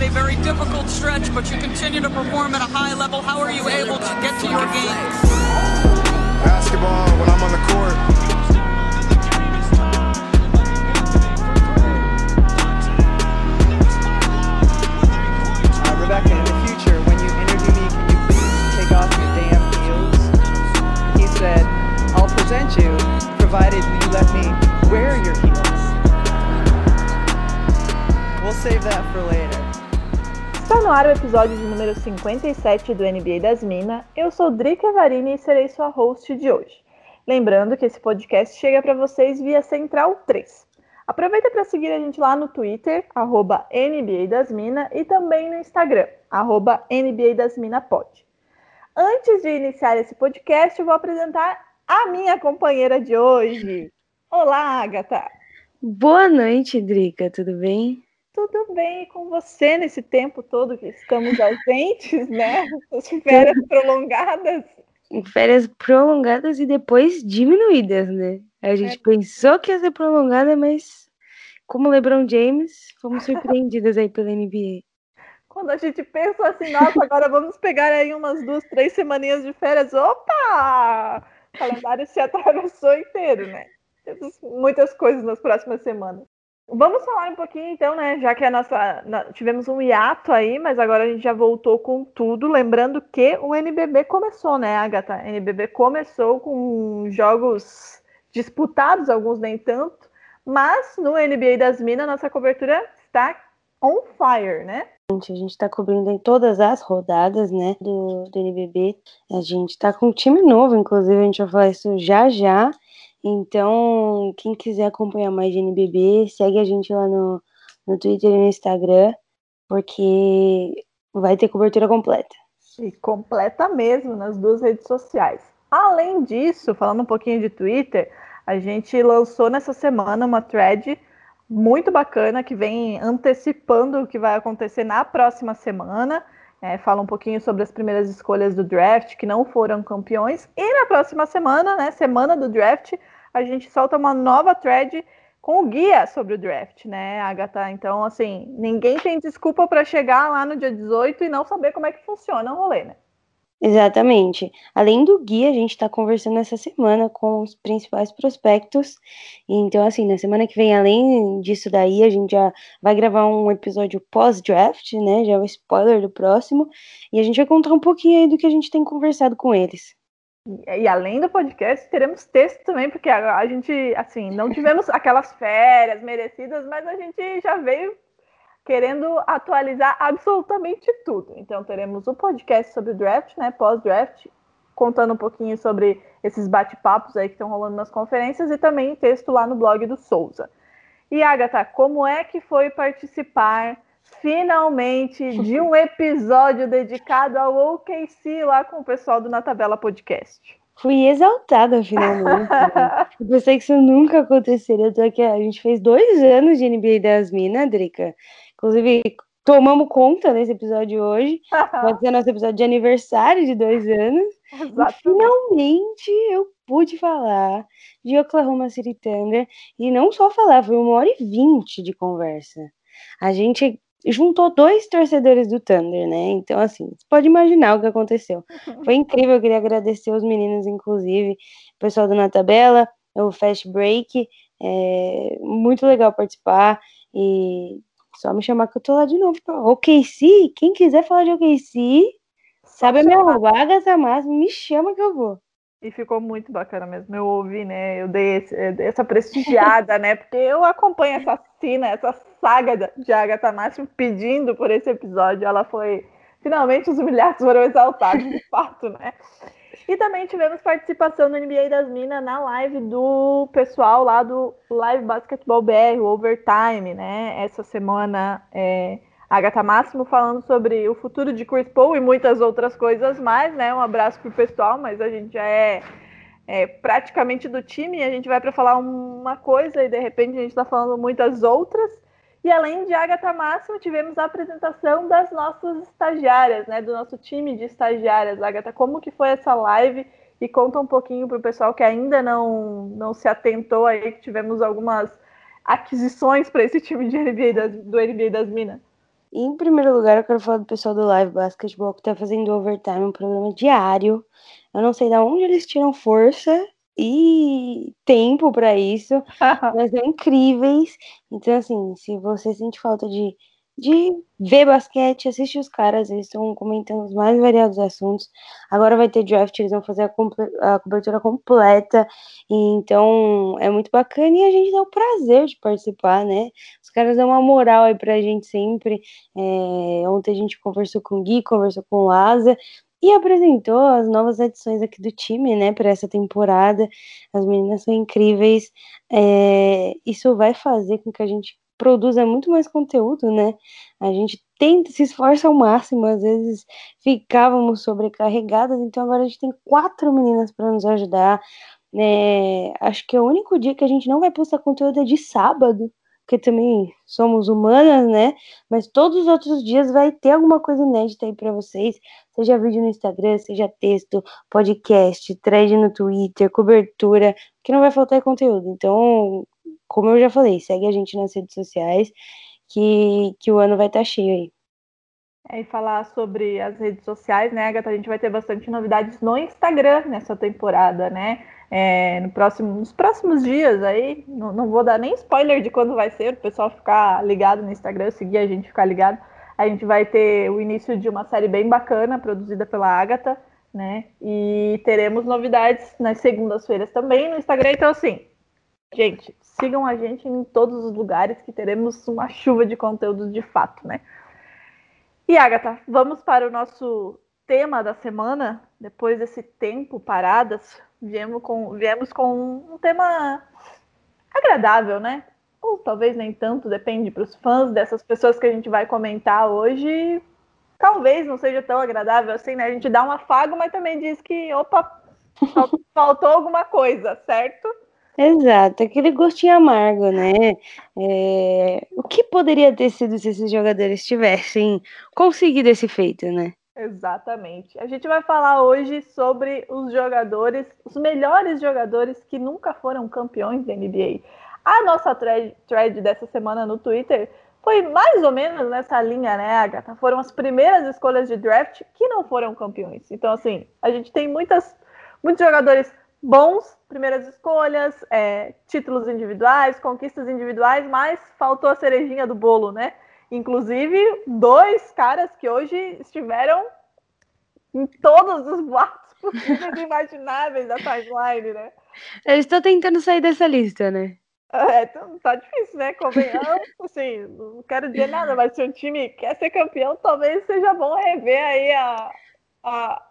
had a very difficult stretch, but you continue to perform at a high level. How are you able to get to your game? Basketball, when I'm on the court, Uh, Rebecca, in the future, when you interview me, can you please take off your damn heels? He said, I'll present you, provided you let me wear your heels. We'll save that for later. Está no ar o episódio de número 57 do NBA das Minas. Eu sou Drica Varini e serei sua host de hoje. Lembrando que esse podcast chega para vocês via Central 3. Aproveita para seguir a gente lá no Twitter, arroba NBA das Minas, e também no Instagram, arroba NBA das Minas Pod. Antes de iniciar esse podcast, eu vou apresentar a minha companheira de hoje. Olá, Agatha! Boa noite, Drica, tudo bem? Tudo bem com você nesse tempo todo que estamos ausentes, né? As férias prolongadas. Férias prolongadas e depois diminuídas, né? A gente pensou que ia ser prolongada, mas como LeBron James, fomos surpreendidas aí pela NBA. Quando a gente pensa assim, nossa, agora vamos pegar aí umas duas, três semaninhas de férias. Opa! O calendário se atravessou inteiro, né? Temos muitas coisas nas próximas semanas. Vamos falar um pouquinho então, né? Já que a nossa. tivemos um hiato aí, mas agora a gente já voltou com tudo. Lembrando que o NBB começou, né, Agatha? O NBB começou com jogos disputados, alguns nem tanto. Mas no NBA das Minas, nossa cobertura está on fire, né? A gente tá cobrindo em todas as rodadas, né, do, do NBB. A gente tá com um time novo, inclusive, a gente vai falar isso já já. Então, quem quiser acompanhar mais de NBB, segue a gente lá no, no Twitter e no Instagram, porque vai ter cobertura completa. E completa mesmo nas duas redes sociais. Além disso, falando um pouquinho de Twitter, a gente lançou nessa semana uma thread muito bacana que vem antecipando o que vai acontecer na próxima semana. É, fala um pouquinho sobre as primeiras escolhas do draft que não foram campeões. E na próxima semana, né, semana do draft, a gente solta uma nova thread com o guia sobre o draft, né, Agatha? Então, assim, ninguém tem desculpa para chegar lá no dia 18 e não saber como é que funciona o rolê, né? Exatamente. Além do guia, a gente está conversando essa semana com os principais prospectos. Então, assim, na semana que vem, além disso daí, a gente já vai gravar um episódio pós-draft, né? Já é o spoiler do próximo. E a gente vai contar um pouquinho aí do que a gente tem conversado com eles. E, e além do podcast, teremos texto também, porque a, a gente, assim, não tivemos aquelas férias merecidas, mas a gente já veio querendo atualizar absolutamente tudo. Então teremos o podcast sobre o draft, né, pós-draft, contando um pouquinho sobre esses bate-papos aí que estão rolando nas conferências e também texto lá no blog do Souza. E Agatha, como é que foi participar finalmente de um episódio dedicado ao OKC lá com o pessoal do Na Tabela Podcast? Fui exaltada finalmente. né? Eu pensei que isso nunca aconteceria. Tô aqui, a gente fez dois anos de NBA das Minas, Drica. Inclusive, tomamos conta nesse episódio hoje. Pode ser nosso episódio de aniversário de dois anos. E Exatamente. finalmente eu pude falar de Oklahoma City Thunder. E não só falar, foi uma hora e vinte de conversa. A gente juntou dois torcedores do Thunder, né? Então, assim, você pode imaginar o que aconteceu. Foi incrível, eu queria agradecer os meninos, inclusive, o pessoal do Na Tabela, o Fast Break. É muito legal participar. E só me chamar que eu tô lá de novo. OKC, quem quiser falar de OKC, sabe a minha vaga, máxima, me chama que eu vou. E ficou muito bacana mesmo. Eu ouvi, né? Eu dei, esse- eu dei essa prestigiada, né? Porque eu acompanho essa cena, essa saga de Agatha Máximo pedindo por esse episódio. Ela foi. Finalmente os humilhados foram exaltados, de fato, né? E também tivemos participação no NBA das Minas na live do pessoal lá do Live Basketball BR, o Overtime, né? Essa semana é, Agatha Máximo falando sobre o futuro de Chris Paul e muitas outras coisas mais, né? Um abraço pro pessoal, mas a gente já é, é praticamente do time a gente vai para falar uma coisa e de repente a gente está falando muitas outras. E além de Agatha Máximo, tivemos a apresentação das nossas estagiárias, né? Do nosso time de estagiárias. Agatha, como que foi essa live? E conta um pouquinho para o pessoal que ainda não, não se atentou aí, que tivemos algumas aquisições para esse time de NBA das, do NBA das Minas. Em primeiro lugar, eu quero falar do pessoal do Live Basketball que tá fazendo overtime, um programa diário. Eu não sei de onde eles tiram força e tempo para isso, mas são incríveis. Então, assim, se você sente falta de de ver basquete, assistir os caras, eles estão comentando os mais variados assuntos. Agora vai ter draft, eles vão fazer a, a cobertura completa, então é muito bacana e a gente dá o prazer de participar, né? Os caras dão uma moral aí pra gente sempre. É, ontem a gente conversou com o Gui, conversou com o Asa, e apresentou as novas edições aqui do time, né, para essa temporada. As meninas são incríveis. É, isso vai fazer com que a gente produza muito mais conteúdo, né? A gente tenta, se esforça ao máximo, às vezes ficávamos sobrecarregadas, então agora a gente tem quatro meninas para nos ajudar. É, acho que o único dia que a gente não vai postar conteúdo é de sábado, porque também somos humanas, né? Mas todos os outros dias vai ter alguma coisa inédita aí para vocês, seja vídeo no Instagram, seja texto, podcast, thread no Twitter, cobertura, que não vai faltar conteúdo. Então, como eu já falei, segue a gente nas redes sociais, que, que o ano vai estar tá cheio aí. É, e falar sobre as redes sociais, né, Agatha? A gente vai ter bastante novidades no Instagram nessa temporada, né? É, no próximo, nos próximos dias aí, não, não, vou dar nem spoiler de quando vai ser, o pessoal ficar ligado no Instagram, seguir a gente ficar ligado. A gente vai ter o início de uma série bem bacana, produzida pela Agatha, né? E teremos novidades nas segundas-feiras também no Instagram. Então, assim, gente, sigam a gente em todos os lugares que teremos uma chuva de conteúdos de fato, né? E Agatha, vamos para o nosso tema da semana. Depois desse tempo paradas, viemos com, viemos com um tema agradável, né? Ou talvez nem tanto, depende para os fãs dessas pessoas que a gente vai comentar hoje. Talvez não seja tão agradável assim, né? A gente dá um afago, mas também diz que, opa, faltou alguma coisa, certo? Exato, aquele gostinho amargo, né? É, o que poderia ter sido se esses jogadores tivessem conseguido esse feito, né? Exatamente. A gente vai falar hoje sobre os jogadores, os melhores jogadores que nunca foram campeões da NBA. A nossa thread, thread dessa semana no Twitter foi mais ou menos nessa linha, né, Agatha? Foram as primeiras escolhas de draft que não foram campeões. Então, assim, a gente tem muitas, muitos jogadores bons, primeiras escolhas, é, títulos individuais, conquistas individuais, mas faltou a cerejinha do bolo, né? Inclusive, dois caras que hoje estiveram em todos os boatos possíveis e imagináveis da timeline, né? Eles estão tentando sair dessa lista, né? É, então, tá difícil, né? Convenhamos, assim, não quero dizer nada, mas se o time quer ser campeão, talvez seja bom rever aí a, a,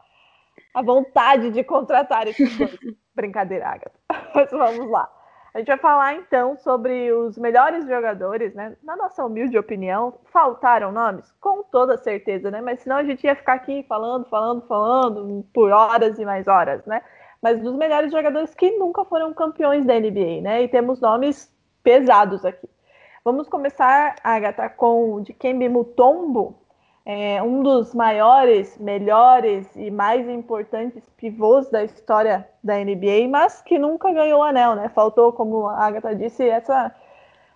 a vontade de contratar esses dois. Brincadeira, Agatha. Mas vamos lá. A gente vai falar então sobre os melhores jogadores, né? Na nossa humilde opinião, faltaram nomes? Com toda certeza, né? Mas senão a gente ia ficar aqui falando, falando, falando por horas e mais horas, né? Mas dos melhores jogadores que nunca foram campeões da NBA, né? E temos nomes pesados aqui. Vamos começar, Agatha, com o de Kembe Mutombo, é um dos maiores, melhores e mais importantes pivôs da história da NBA, mas que nunca ganhou o anel, né? Faltou, como a Agatha disse, essa,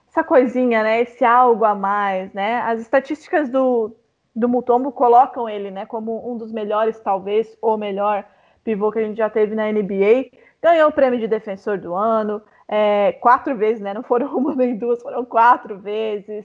essa coisinha, né? Esse algo a mais, né? As estatísticas do, do Mutombo colocam ele, né, como um dos melhores, talvez, ou melhor pivô que a gente já teve na NBA. Ganhou o prêmio de defensor do ano, é, quatro vezes, né? Não foram uma nem duas, foram quatro vezes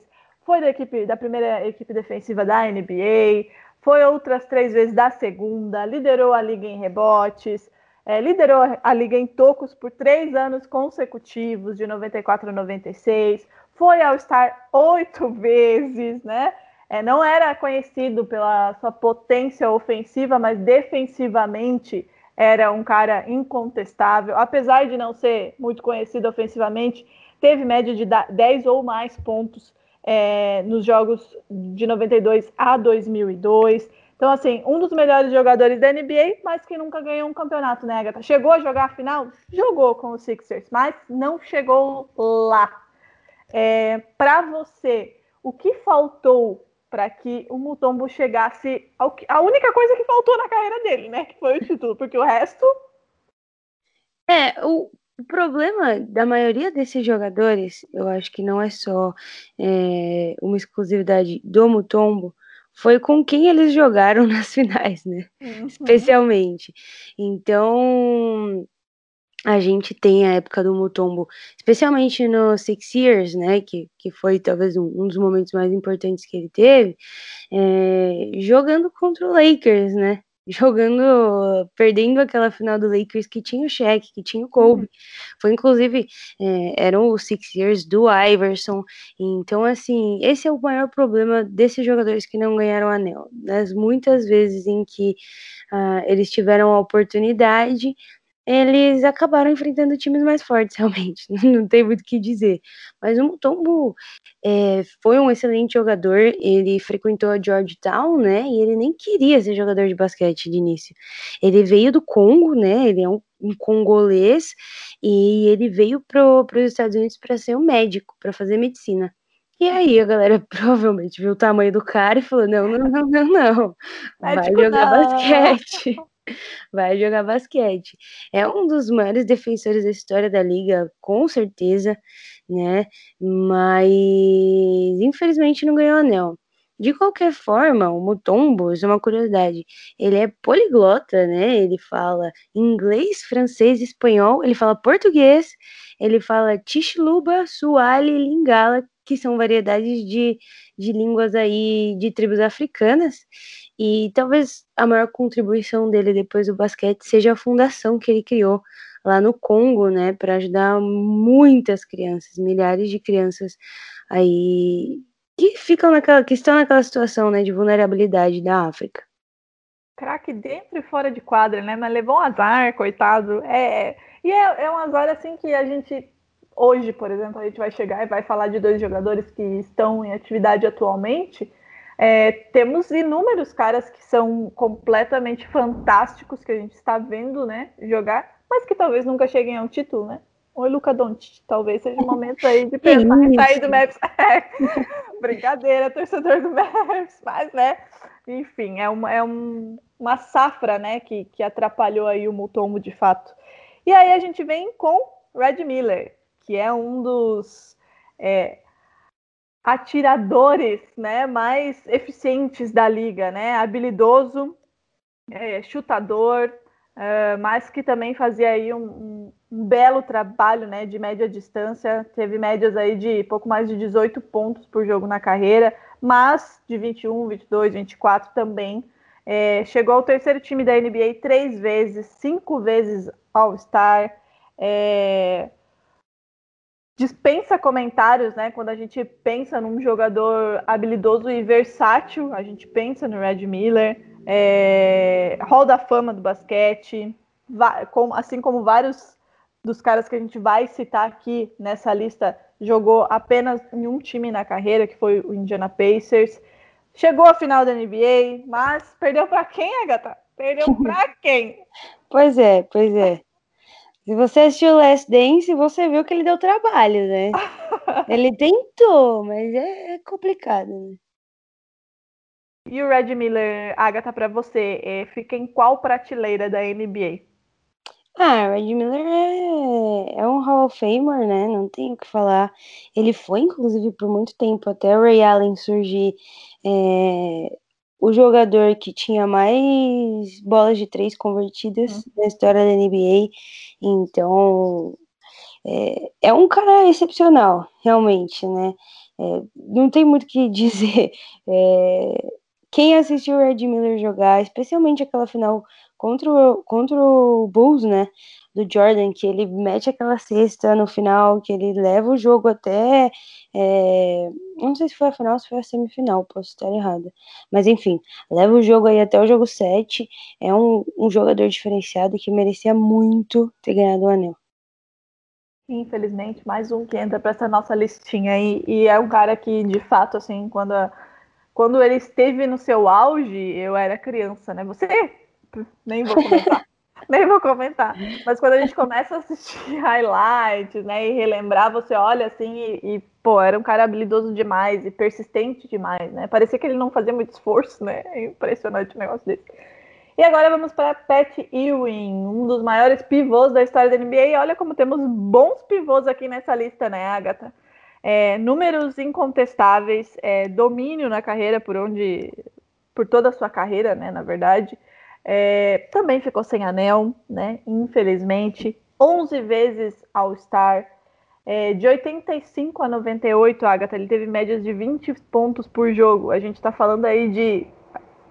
foi da equipe da primeira equipe defensiva da NBA, foi outras três vezes da segunda, liderou a liga em rebotes, é, liderou a liga em tocos por três anos consecutivos, de 94 a 96, foi ao Star oito vezes, né? É, não era conhecido pela sua potência ofensiva, mas defensivamente era um cara incontestável. Apesar de não ser muito conhecido ofensivamente, teve média de 10 ou mais pontos é, nos jogos de 92 a 2002. Então, assim, um dos melhores jogadores da NBA, mas que nunca ganhou um campeonato, né, Agatha? Chegou a jogar a final? Jogou com os Sixers, mas não chegou lá. É, para você, o que faltou para que o Mutombo chegasse ao que, a única coisa que faltou na carreira dele, né? Que foi o título, porque o resto. É, o, o problema da maioria desses jogadores, eu acho que não é só é, uma exclusividade do Mutombo, foi com quem eles jogaram nas finais, né? Uhum. Especialmente. Então, a gente tem a época do Mutombo, especialmente no Six Years, né, que, que foi talvez um, um dos momentos mais importantes que ele teve, é, jogando contra o Lakers, né, jogando, perdendo aquela final do Lakers que tinha o Shaq, que tinha o Kobe. Uhum. Foi inclusive é, eram os Six Years do Iverson. Então, assim, esse é o maior problema desses jogadores que não ganharam anel. Nas muitas vezes em que uh, eles tiveram a oportunidade, eles acabaram enfrentando times mais fortes, realmente. Não tem muito o que dizer. Mas o Mutombo é, foi um excelente jogador. Ele frequentou a Georgetown, né? E ele nem queria ser jogador de basquete de início. Ele veio do Congo, né? Ele é um, um congolês e ele veio para os Estados Unidos para ser um médico, para fazer medicina. E aí a galera provavelmente viu o tamanho do cara e falou: não, não, não, não, não. Vai jogar não. basquete vai jogar basquete. É um dos maiores defensores da história da liga, com certeza, né? Mas infelizmente não ganhou anel. De qualquer forma, o Mutombo, isso é uma curiosidade, ele é poliglota, né? Ele fala inglês, francês, espanhol, ele fala português, ele fala Tishluba, Suali Lingala, que são variedades de, de línguas aí de tribos africanas. E talvez a maior contribuição dele depois do basquete seja a fundação que ele criou lá no Congo, né, para ajudar muitas crianças, milhares de crianças aí que ficam naquela, que estão naquela situação, né, de vulnerabilidade da África. Craque dentro e fora de quadra, né? Mas levou um azar, coitado. É, e é, é um azar assim que a gente hoje, por exemplo, a gente vai chegar e vai falar de dois jogadores que estão em atividade atualmente é, temos inúmeros caras que são completamente fantásticos que a gente está vendo, né, jogar, mas que talvez nunca cheguem ao título, né? Oi, Luca Doncic, talvez seja o momento aí de pensar em sair do Maps. É, brincadeira, torcedor do Maps, mas, né, enfim, é uma, é um, uma safra, né, que, que atrapalhou aí o Mutombo de fato. E aí a gente vem com Red Miller, que é um dos é, atiradores né, mais eficientes da liga, né? Habilidoso, é, chutador, é, mas que também fazia aí um, um, belo trabalho né, de média distância, teve médias aí de pouco mais de 18 pontos por jogo na carreira, mas de 21, 22, 24 também. É, chegou ao terceiro time da NBA três vezes, cinco vezes All-Star. É, dispensa comentários, né? Quando a gente pensa num jogador habilidoso e versátil, a gente pensa no Red Miller, é, Hall da Fama do basquete, assim como vários dos caras que a gente vai citar aqui nessa lista, jogou apenas em um time na carreira, que foi o Indiana Pacers. Chegou à final da NBA, mas perdeu para quem, Agatha? Perdeu para quem? Pois é, pois é. Se você assistiu Last Dance, você viu que ele deu trabalho, né? ele tentou, mas é, é complicado, né? E o Red Miller, Agatha, para você, é, fica em qual prateleira da NBA? Ah, o Red Miller é, é um Hall of Famer, né? Não tenho o que falar. Ele foi, inclusive, por muito tempo, até o Ray Allen surgir, é, o jogador que tinha mais bolas de três convertidas uhum. na história da NBA. Então, é, é um cara excepcional, realmente, né? É, não tem muito o que dizer. É, quem assistiu o Red Miller jogar, especialmente aquela final contra o, contra o Bulls, né? Do Jordan, que ele mete aquela cesta no final, que ele leva o jogo até. É, não sei se foi a final ou se foi a semifinal, posso estar errada. Mas enfim, leva o jogo aí até o jogo 7. É um, um jogador diferenciado que merecia muito ter ganhado o anel. Infelizmente, mais um que entra para essa nossa listinha aí. E é um cara que, de fato, assim, quando, a, quando ele esteve no seu auge, eu era criança, né? Você nem vou comentar. nem vou comentar. Mas quando a gente começa a assistir highlights, né, e relembrar, você olha assim e, e, pô, era um cara habilidoso demais e persistente demais, né? Parecia que ele não fazia muito esforço, né? É impressionante o negócio desse. E agora vamos para Pat Ewing, um dos maiores pivôs da história da NBA. E olha como temos bons pivôs aqui nessa lista, né, Agatha? É, números incontestáveis, é, domínio na carreira por onde, por toda a sua carreira, né, na verdade. É, também ficou sem anel, né, infelizmente. 11 vezes All-Star. É, de 85 a 98, Agatha, ele teve médias de 20 pontos por jogo. A gente está falando aí de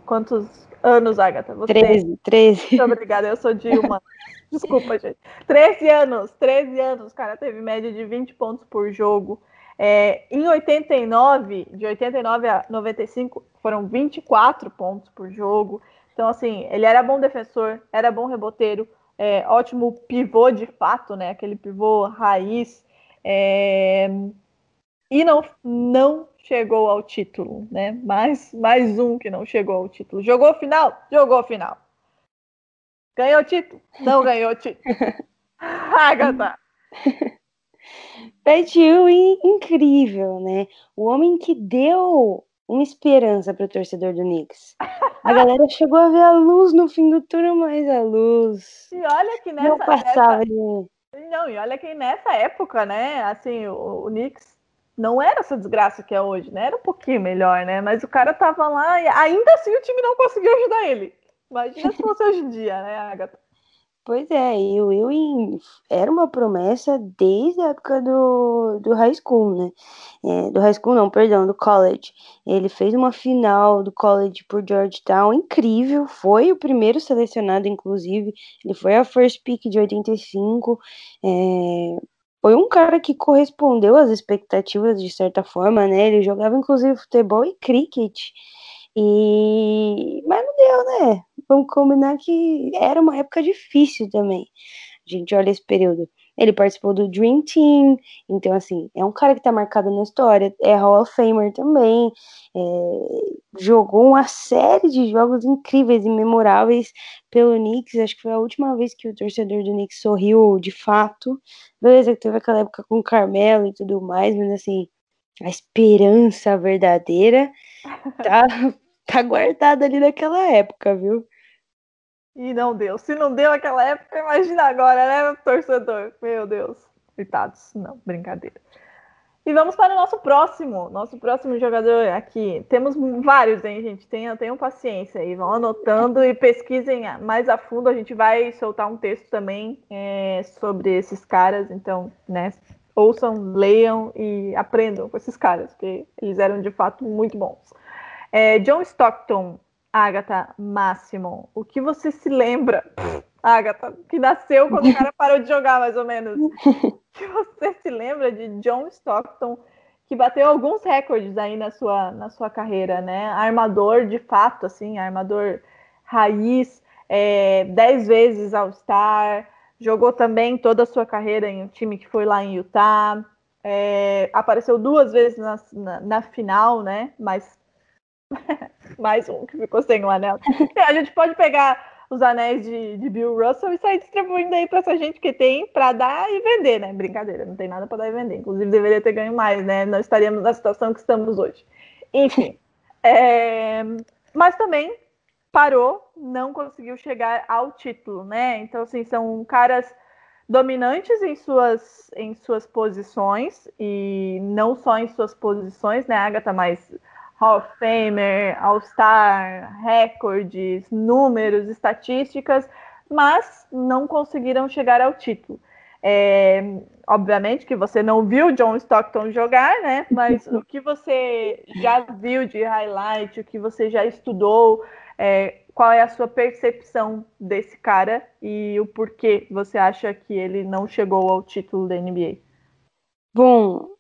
quantos anos, Agatha? Você... 13, 13. Muito obrigada, eu sou Dilma. Desculpa, gente. 13 anos, 13 anos, cara teve média de 20 pontos por jogo. É, em 89, de 89 a 95, foram 24 pontos por jogo. Então, assim, ele era bom defensor, era bom reboteiro, é, ótimo pivô de fato, né? Aquele pivô raiz. É, e não, não chegou ao título, né? Mais, mais um que não chegou ao título. Jogou final? Jogou final. Ganhou título? Não ganhou título. Agatha. Pat Ewing, incrível, né? O homem que deu uma esperança para o torcedor do Knicks. A galera chegou a ver a luz no fim do túnel, mas a luz. E olha que nessa. Não passava de. Não, e olha que nessa época, né? Assim, o, o Knicks não era essa desgraça que é hoje, né? Era um pouquinho melhor, né? Mas o cara tava lá e ainda assim o time não conseguiu ajudar ele. Imagina se fosse hoje em dia, né, Agatha? Pois é, e o Ewing era uma promessa desde a época do, do high school, né? É, do high school não, perdão, do college. Ele fez uma final do college por Georgetown incrível, foi o primeiro selecionado, inclusive. Ele foi a first pick de 85. É, foi um cara que correspondeu às expectativas de certa forma, né? Ele jogava inclusive futebol e cricket. E mas não deu, né? Vamos combinar que era uma época difícil também. A gente olha esse período. Ele participou do Dream Team, então, assim, é um cara que tá marcado na história, é Hall of Famer também, é, jogou uma série de jogos incríveis e memoráveis pelo Knicks, acho que foi a última vez que o torcedor do Knicks sorriu de fato, beleza que teve aquela época com o Carmelo e tudo mais, mas, assim, a esperança verdadeira tá, tá guardada ali naquela época, viu? E não deu. Se não deu naquela época, imagina agora, né, torcedor? Meu Deus. Coitados. Não, brincadeira. E vamos para o nosso próximo, nosso próximo jogador aqui. Temos vários, hein, gente? Tenham, tenham paciência aí, vão anotando e pesquisem mais a fundo. A gente vai soltar um texto também é, sobre esses caras, então, né? Ouçam, leiam e aprendam com esses caras, porque eles eram de fato muito bons. É, John Stockton Agatha Máximo, o que você se lembra, Agatha, que nasceu quando o cara parou de jogar, mais ou menos? O que você se lembra de John Stockton, que bateu alguns recordes aí na sua, na sua carreira, né? Armador de fato, assim, armador raiz, é, dez vezes All-Star, jogou também toda a sua carreira em um time que foi lá em Utah, é, apareceu duas vezes na, na, na final, né? Mas Mais um que ficou sem o anel. A gente pode pegar os anéis de, de Bill Russell e sair distribuindo aí para essa gente que tem para dar e vender, né? Brincadeira, não tem nada para dar e vender. Inclusive, deveria ter ganho mais, né? Nós estaríamos na situação que estamos hoje. Enfim. É... Mas também parou, não conseguiu chegar ao título, né? Então, assim, são caras dominantes em suas, em suas posições, e não só em suas posições, né, Agatha, mas Hall of Famer, All-Star, recordes, números, estatísticas, mas não conseguiram chegar ao título. É, obviamente que você não viu John Stockton jogar, né? Mas o que você já viu de highlight, o que você já estudou, é, qual é a sua percepção desse cara e o porquê você acha que ele não chegou ao título da NBA? Bom,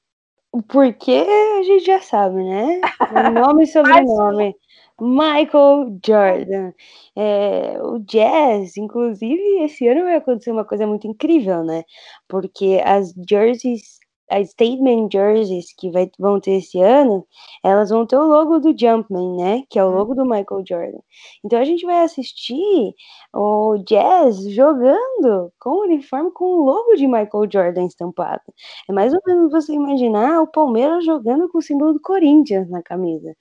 porque a gente já sabe, né? O nome e sobrenome. Michael Jordan. É, o jazz, inclusive, esse ano vai acontecer uma coisa muito incrível, né? Porque as jerseys as statement jerseys que vai, vão ter esse ano, elas vão ter o logo do Jumpman, né? Que é o logo do Michael Jordan. Então a gente vai assistir o Jazz jogando com o uniforme com o logo de Michael Jordan estampado. É mais ou menos você imaginar o Palmeiras jogando com o símbolo do Corinthians na camisa.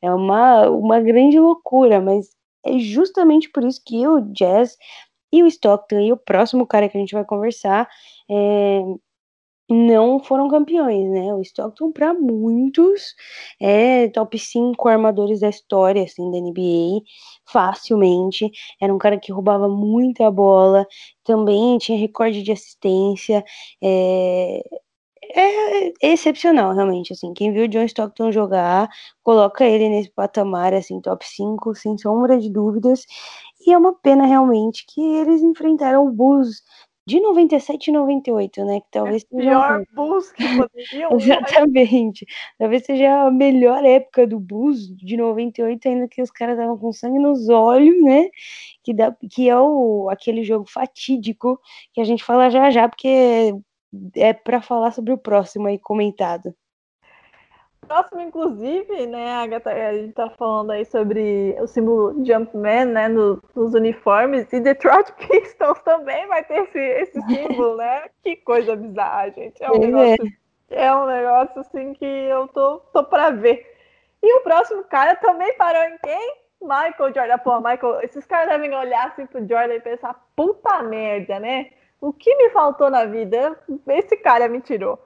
É uma, uma grande loucura, mas é justamente por isso que o Jazz e o Stockton e o próximo cara que a gente vai conversar é, não foram campeões, né? O Stockton, para muitos, é top 5 armadores da história, assim, da NBA, facilmente. Era um cara que roubava muita bola, também tinha recorde de assistência. É, é excepcional, realmente, assim. Quem viu o John Stockton jogar, coloca ele nesse patamar, assim, top 5, sem sombra de dúvidas. E é uma pena, realmente, que eles enfrentaram o Bulls de 97 e 98, né? Que talvez é seja. Pior Bulls que poderiam. Exatamente. Talvez seja a melhor época do Bulls de 98, ainda que os caras estavam com sangue nos olhos, né? Que, dá, que é o, aquele jogo fatídico que a gente fala já já, porque é para falar sobre o próximo aí comentado. Próximo, inclusive, né, Agatha, a gente tá falando aí sobre o símbolo Jumpman, né, no, nos uniformes, e Detroit Pistons também vai ter esse, esse símbolo, né? Que coisa bizarra, gente. É um, é. negócio, é um negócio, assim, que eu tô, tô pra ver. E o próximo cara também parou em quem? Michael Jordan. Pô, Michael, esses caras devem olhar assim pro Jordan e pensar, puta merda, né? O que me faltou na vida? Esse cara me tirou.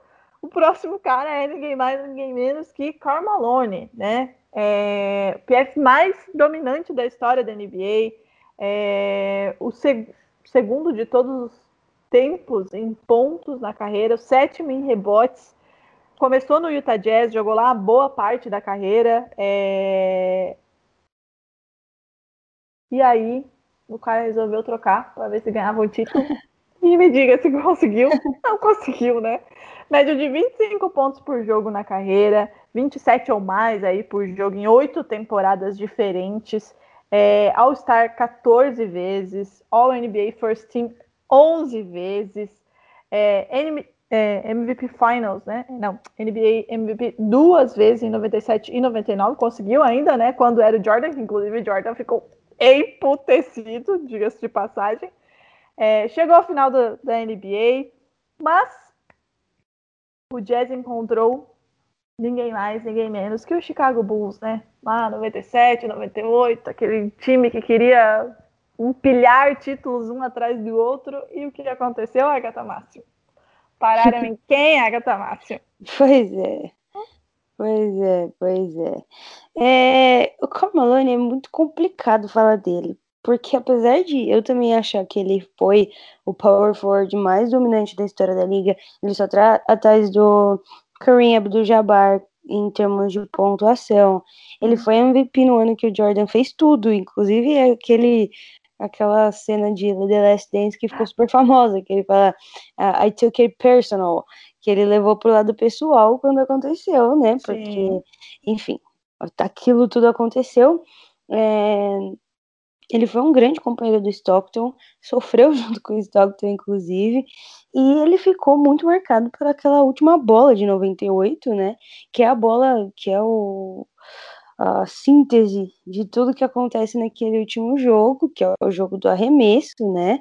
O próximo cara é ninguém mais, ninguém menos que Karl Malone, né? É, o PF mais dominante da história da NBA, é, o seg segundo de todos os tempos em pontos na carreira, o sétimo em rebotes. Começou no Utah Jazz, jogou lá boa parte da carreira. É... E aí, o cara resolveu trocar para ver se ganhava o título. E me diga se conseguiu. Não conseguiu, né? Média de 25 pontos por jogo na carreira, 27 ou mais aí por jogo em oito temporadas diferentes. É, All-Star 14 vezes, All-NBA First Team 11 vezes, é, é, MVP Finals, né? Não, NBA MVP duas vezes em 97 e 99, conseguiu ainda, né? Quando era o Jordan, que inclusive o Jordan ficou emputecido, diga-se de passagem. É, chegou ao final do, da NBA, mas o Jazz encontrou ninguém mais, ninguém menos que o Chicago Bulls, né? Lá 97, 98, aquele time que queria empilhar títulos um atrás do outro. E o que aconteceu, Agatha Márcio? Pararam em quem, Agatha Márcio? Pois é. Pois é, pois é. é o Carmelo é muito complicado falar dele, porque apesar de eu também achar que ele foi o power forward mais dominante da história da liga, ele só tá atrás do Kareem Abdul-Jabbar em termos de pontuação. Ele foi MVP no ano que o Jordan fez tudo, inclusive aquele aquela cena de The Last Dance que ficou super famosa, que ele fala uh, I took it personal, que ele levou pro lado pessoal quando aconteceu, né? Porque, Sim. enfim, aquilo tudo aconteceu. É, ele foi um grande companheiro do Stockton, sofreu junto com o Stockton, inclusive, e ele ficou muito marcado por aquela última bola de 98, né? Que é a bola, que é o, a síntese de tudo que acontece naquele último jogo, que é o jogo do arremesso, né?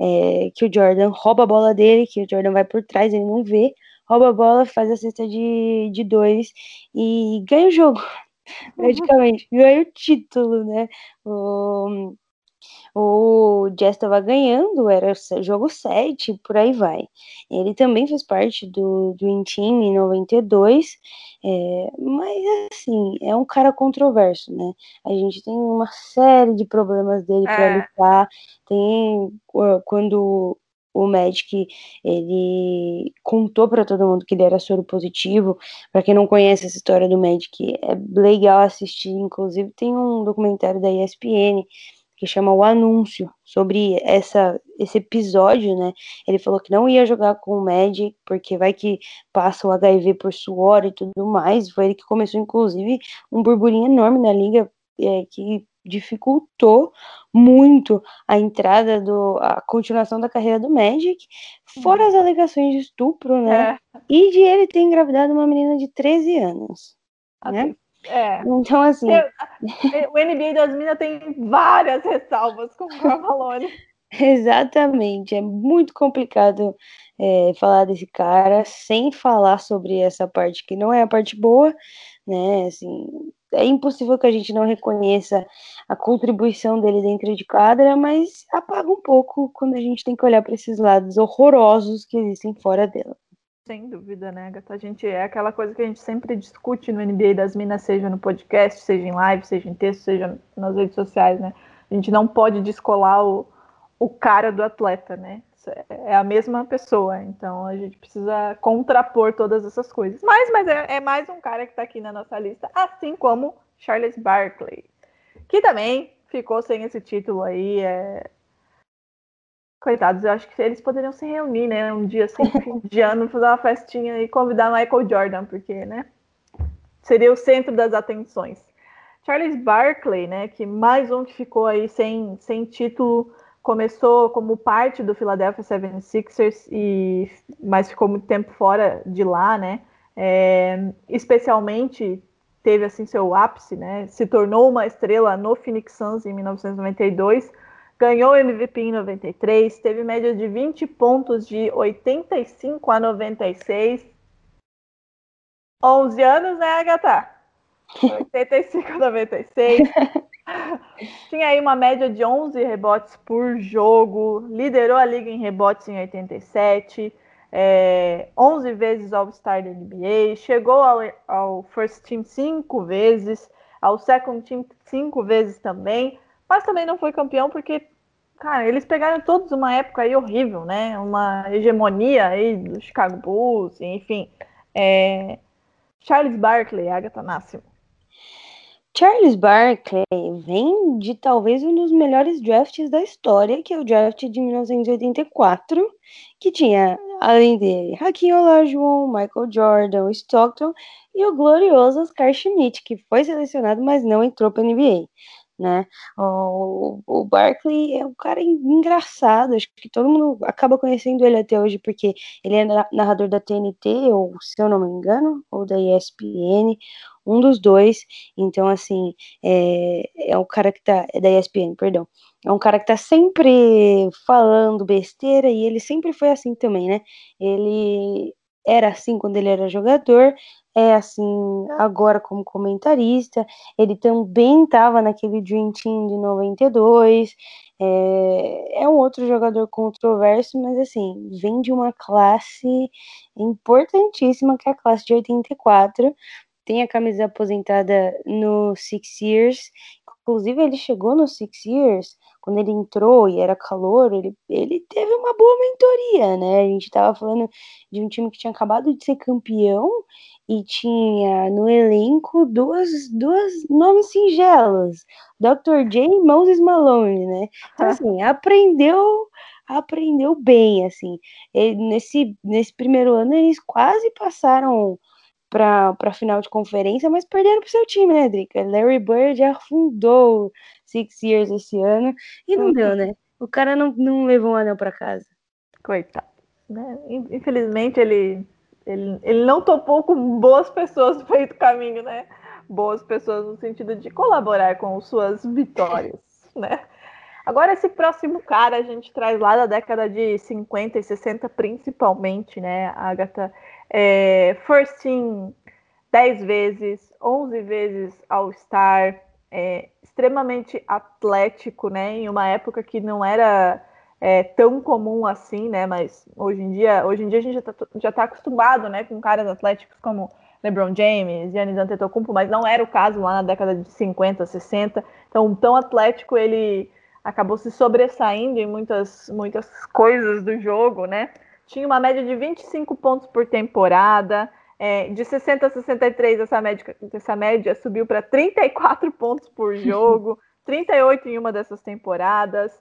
É, que o Jordan rouba a bola dele, que o Jordan vai por trás, ele não vê, rouba a bola, faz a cesta de, de dois e ganha o jogo praticamente. Ganhou o título, né? O, o Jazz estava ganhando, era jogo 7, por aí vai. Ele também fez parte do Dream Team em 92, é, mas assim, é um cara controverso, né? A gente tem uma série de problemas dele para é. lutar. Tem quando o Magic ele contou para todo mundo que ele era soro positivo. Para quem não conhece essa história do Magic, é legal assistir. Inclusive tem um documentário da ESPN que chama O Anúncio sobre essa esse episódio, né? Ele falou que não ia jogar com o Magic porque vai que passa o HIV por suor e tudo mais. Foi ele que começou inclusive um burburinho enorme na liga é, que dificultou muito a entrada do a continuação da carreira do Magic, fora as alegações de estupro, né? É. E de ele ter engravidado uma menina de 13 anos, né? É. Então, assim. o NBA das Minas tem várias ressalvas com o Carvalho. Exatamente. É muito complicado é, falar desse cara sem falar sobre essa parte que não é a parte boa, né? Assim, é impossível que a gente não reconheça a contribuição dele dentro de quadra, mas apaga um pouco quando a gente tem que olhar para esses lados horrorosos que existem fora dela. Sem dúvida, né, Gata? A gente é aquela coisa que a gente sempre discute no NBA das Minas, seja no podcast, seja em live, seja em texto, seja nas redes sociais, né? A gente não pode descolar o, o cara do atleta, né? É a mesma pessoa, então a gente precisa contrapor todas essas coisas. Mas, mas é, é mais um cara que está aqui na nossa lista, assim como Charles Barkley, que também ficou sem esse título aí. É... Coitados, eu acho que eles poderiam se reunir, né? Um dia assim, fim de ano, fazer uma festinha e convidar Michael Jordan, porque, né? Seria o centro das atenções. Charles Barkley, né? Que mais um que ficou aí sem, sem título começou como parte do Philadelphia 76ers, e, mas ficou muito tempo fora de lá, né? É, especialmente teve assim seu ápice, né? Se tornou uma estrela no Phoenix Suns em 1992, ganhou MVP em 93, teve média de 20 pontos de 85 a 96. 11 anos, né, Agatha? 85 a 96. Tinha aí uma média de 11 rebotes por jogo, liderou a liga em rebotes em 87, é, 11 vezes All-Star da NBA, chegou ao, ao, First Team cinco vezes, ao Second Team cinco vezes também, mas também não foi campeão porque, cara, eles pegaram todos uma época aí horrível, né? Uma hegemonia aí do Chicago Bulls, enfim. É, Charles Barkley, Agatha Nassimo. Charles Barkley vem de talvez um dos melhores drafts da história, que é o draft de 1984, que tinha, além dele, Hakim Olajuwon, Michael Jordan, Stockton e o glorioso Oscar Schmidt, que foi selecionado, mas não entrou para a NBA. Né? O, o Barkley é um cara engraçado, acho que todo mundo acaba conhecendo ele até hoje, porque ele é narrador da TNT, ou se eu não me engano, ou da ESPN, um dos dois. Então, assim, é, é um cara que tá. É da ESPN, perdão. É um cara que tá sempre falando besteira e ele sempre foi assim também, né? Ele era assim quando ele era jogador, é assim agora como comentarista. Ele também estava naquele Dream Team de 92. É, é um outro jogador controverso, mas assim, vem de uma classe importantíssima, que é a classe de 84 tem a camisa aposentada no Six Years. Inclusive, ele chegou no Six Years, quando ele entrou e era calor, ele, ele teve uma boa mentoria, né? A gente tava falando de um time que tinha acabado de ser campeão e tinha no elenco duas, duas nomes singelos, Dr. J e Moses Malone, né? Então, assim, aprendeu aprendeu bem, assim. Ele, nesse, nesse primeiro ano, eles quase passaram para final de conferência, mas perderam para o seu time, né, Drica? Larry Bird afundou Six Years esse ano e não deu, né? O cara não, não levou um anel para casa. Coitado. Né? Infelizmente, ele, ele, ele não topou com boas pessoas no meio do caminho, né? Boas pessoas no sentido de colaborar com suas vitórias, né? Agora, esse próximo cara a gente traz lá da década de 50 e 60, principalmente, né, Agatha? É, first team 10 vezes, 11 vezes All-Star, é, extremamente atlético, né? Em uma época que não era é, tão comum assim, né? Mas hoje em dia, hoje em dia a gente já está já tá acostumado, né? Com caras atléticos como LeBron James, Giannis Antetokounmpo, mas não era o caso lá na década de 50, 60. Então, tão atlético ele acabou se sobressaindo em muitas, muitas coisas do jogo, né? Tinha uma média de 25 pontos por temporada. É, de 60 a 63, essa média, essa média subiu para 34 pontos por jogo, 38 em uma dessas temporadas.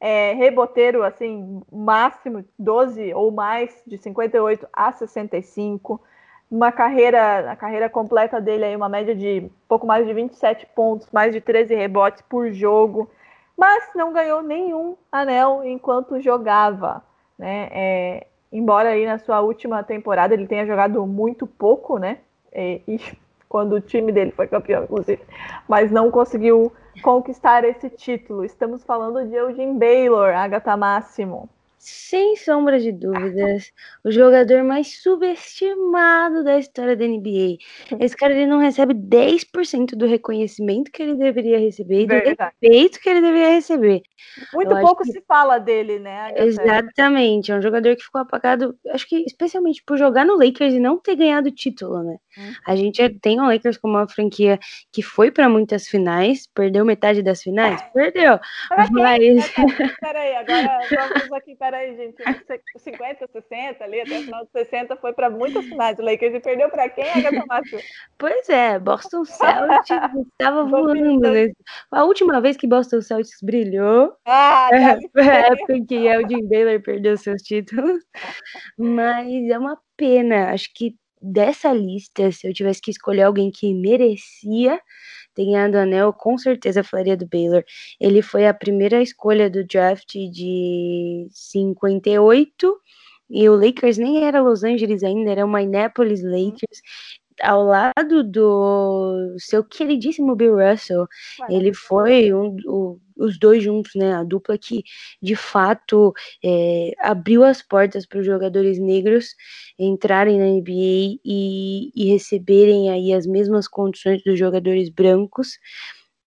É, reboteiro, assim, máximo 12 ou mais, de 58 a 65. Uma carreira, a carreira completa dele aí, uma média de pouco mais de 27 pontos, mais de 13 rebotes por jogo, mas não ganhou nenhum anel enquanto jogava. Né? É, embora aí na sua última temporada ele tenha jogado muito pouco, né? E, e, quando o time dele foi campeão, inclusive, mas não conseguiu conquistar esse título. Estamos falando de Eugene Baylor, Agatha Máximo. Sem sombra de dúvidas, o jogador mais subestimado da história da NBA. Esse cara ele não recebe 10% do reconhecimento que ele deveria receber e do respeito que ele deveria receber. Muito Eu pouco que- se fala dele, né? Exatamente, é um jogador que ficou apagado, acho que especialmente por jogar no Lakers e não ter ganhado título, né? Uhum. A gente tem o Lakers como uma franquia que foi para muitas finais, perdeu metade das finais, perdeu. Pra quem? Mas Pera- Peraí, agora vamos aqui, peraí, gente. 50, 60 ali, até o final dos 60 foi para muitas finais. O Lakers e perdeu para quem, Agatha Márcio? Pois é, Boston Celtics estava voando. Nesse- A última vez que Boston Celtics brilhou Ah, dá foi a época em que Elgin Baylor perdeu seus títulos. Mas é uma pena. Acho que dessa lista, se eu tivesse que escolher alguém que merecia ter ganhado o anel, com certeza falaria do Baylor. Ele foi a primeira escolha do draft de 58. E o Lakers nem era Los Angeles ainda, era o Minneapolis Lakers. Ao lado do seu queridíssimo Bill Russell, ele foi um, o- os dois juntos, né? A dupla que de fato é, abriu as portas para os jogadores negros entrarem na NBA e, e receberem aí as mesmas condições dos jogadores brancos.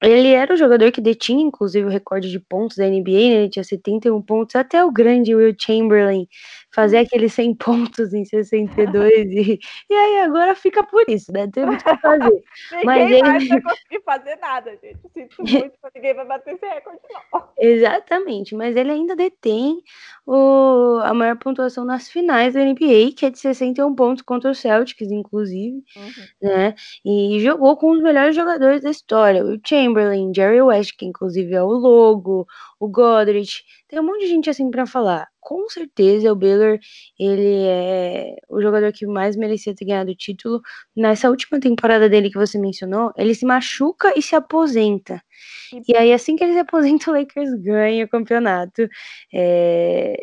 Ele era o jogador que detinha, inclusive, o recorde de pontos da NBA, né? Ele tinha 71 pontos, até o grande Will Chamberlain fazer aqueles 100 pontos em 62, e, e aí agora fica por isso, né? Tem muito o que fazer. Ninguém Mas ele- vai conseguir fazer nada, gente. Sinto muito, ninguém vai bater esse recorde, não. Exatamente, mas ele ainda detém o, a maior pontuação nas finais da NBA, que é de 61 pontos contra o Celtics, inclusive, né? E jogou com os melhores jogadores da história, o Chamberlain, Jerry West, que inclusive é o logo, o Godrich, tem um monte de gente assim pra falar. Com certeza o Baylor, ele é o jogador que mais merecia ter ganhado o título. Nessa última temporada dele que você mencionou, ele se machuca e se aposenta. E aí, assim que ele se aposenta, o Lakers ganha o campeonato. É,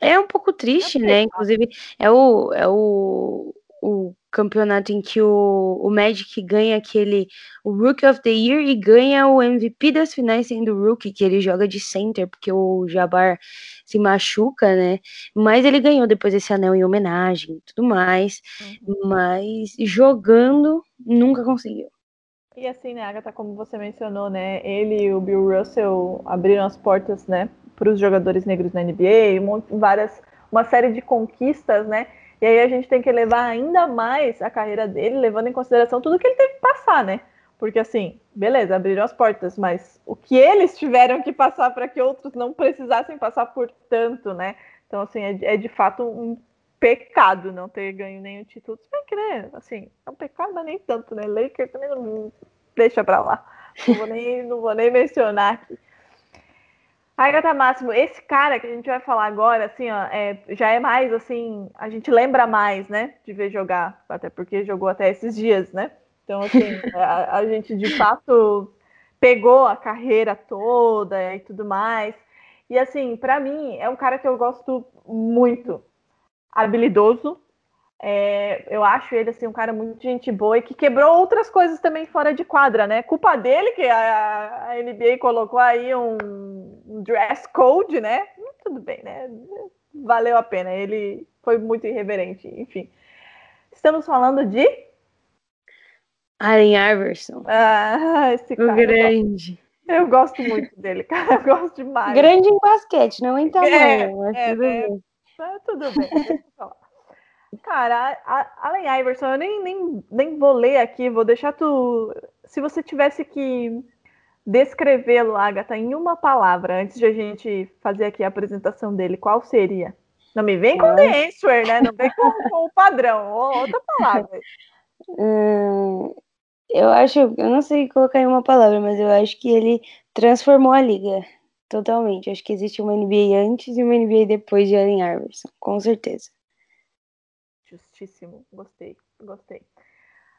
é um pouco triste, né? Inclusive, é o, é o, o campeonato em que o, o Magic ganha aquele o Rookie of the Year e ganha o MVP das finais sendo o Rookie, que ele joga de center, porque o Jabbar se machuca, né? Mas ele ganhou depois esse anel em homenagem e tudo mais. Mas jogando, nunca conseguiu. E assim, né, Agatha, como você mencionou, né, ele e o Bill Russell abriram as portas, né, para os jogadores negros na NBA, várias, uma série de conquistas, né, e aí a gente tem que levar ainda mais a carreira dele, levando em consideração tudo que ele teve que passar, né, porque assim, beleza, abriram as portas, mas o que eles tiveram que passar para que outros não precisassem passar por tanto, né, então assim, é, de- é de fato um pecado não ter ganho nenhum título. Se bem que, né, assim, é um pecado, mas nem tanto, né? Lakers também não deixa pra lá. Não vou nem, não vou nem mencionar aqui. Agatha Máximo, esse cara que a gente vai falar agora, assim, ó, é, já é mais, assim, a gente lembra mais, né, de ver jogar, até porque jogou até esses dias, né? Então, assim, a, a gente de fato pegou a carreira toda e tudo mais. E, assim, pra mim, é um cara que eu gosto muito habilidoso. É, eu acho ele assim um cara muito gente boa e que quebrou outras coisas também fora de quadra, né? Culpa dele que a, a NBA colocou aí um, um dress code, né? Tudo bem, né? Valeu a pena. Ele foi muito irreverente, enfim. Estamos falando de Allen Iverson, ah, esse o cara. eu gosto- grande. Eu gosto muito dele, cara. Eu gosto demais. Grande em basquete, não em tamanho, é, tudo bem. Mas tudo bem, deixa eu falar. Cara, a- Allen Iverson, eu nem, nem, nem vou ler aqui, vou deixar tu. Se você tivesse que descrevê-lo, Agatha, em uma palavra, antes de a gente fazer aqui a apresentação dele, qual seria? Não me vem com the answer, né? Não vem com, com o padrão, ou outra palavra. Hum, eu acho, eu não sei colocar em uma palavra, mas eu acho que ele transformou a liga totalmente. Acho que existe uma NBA antes e uma NBA depois de Allen Iverson, com certeza. Justíssimo, gostei, gostei.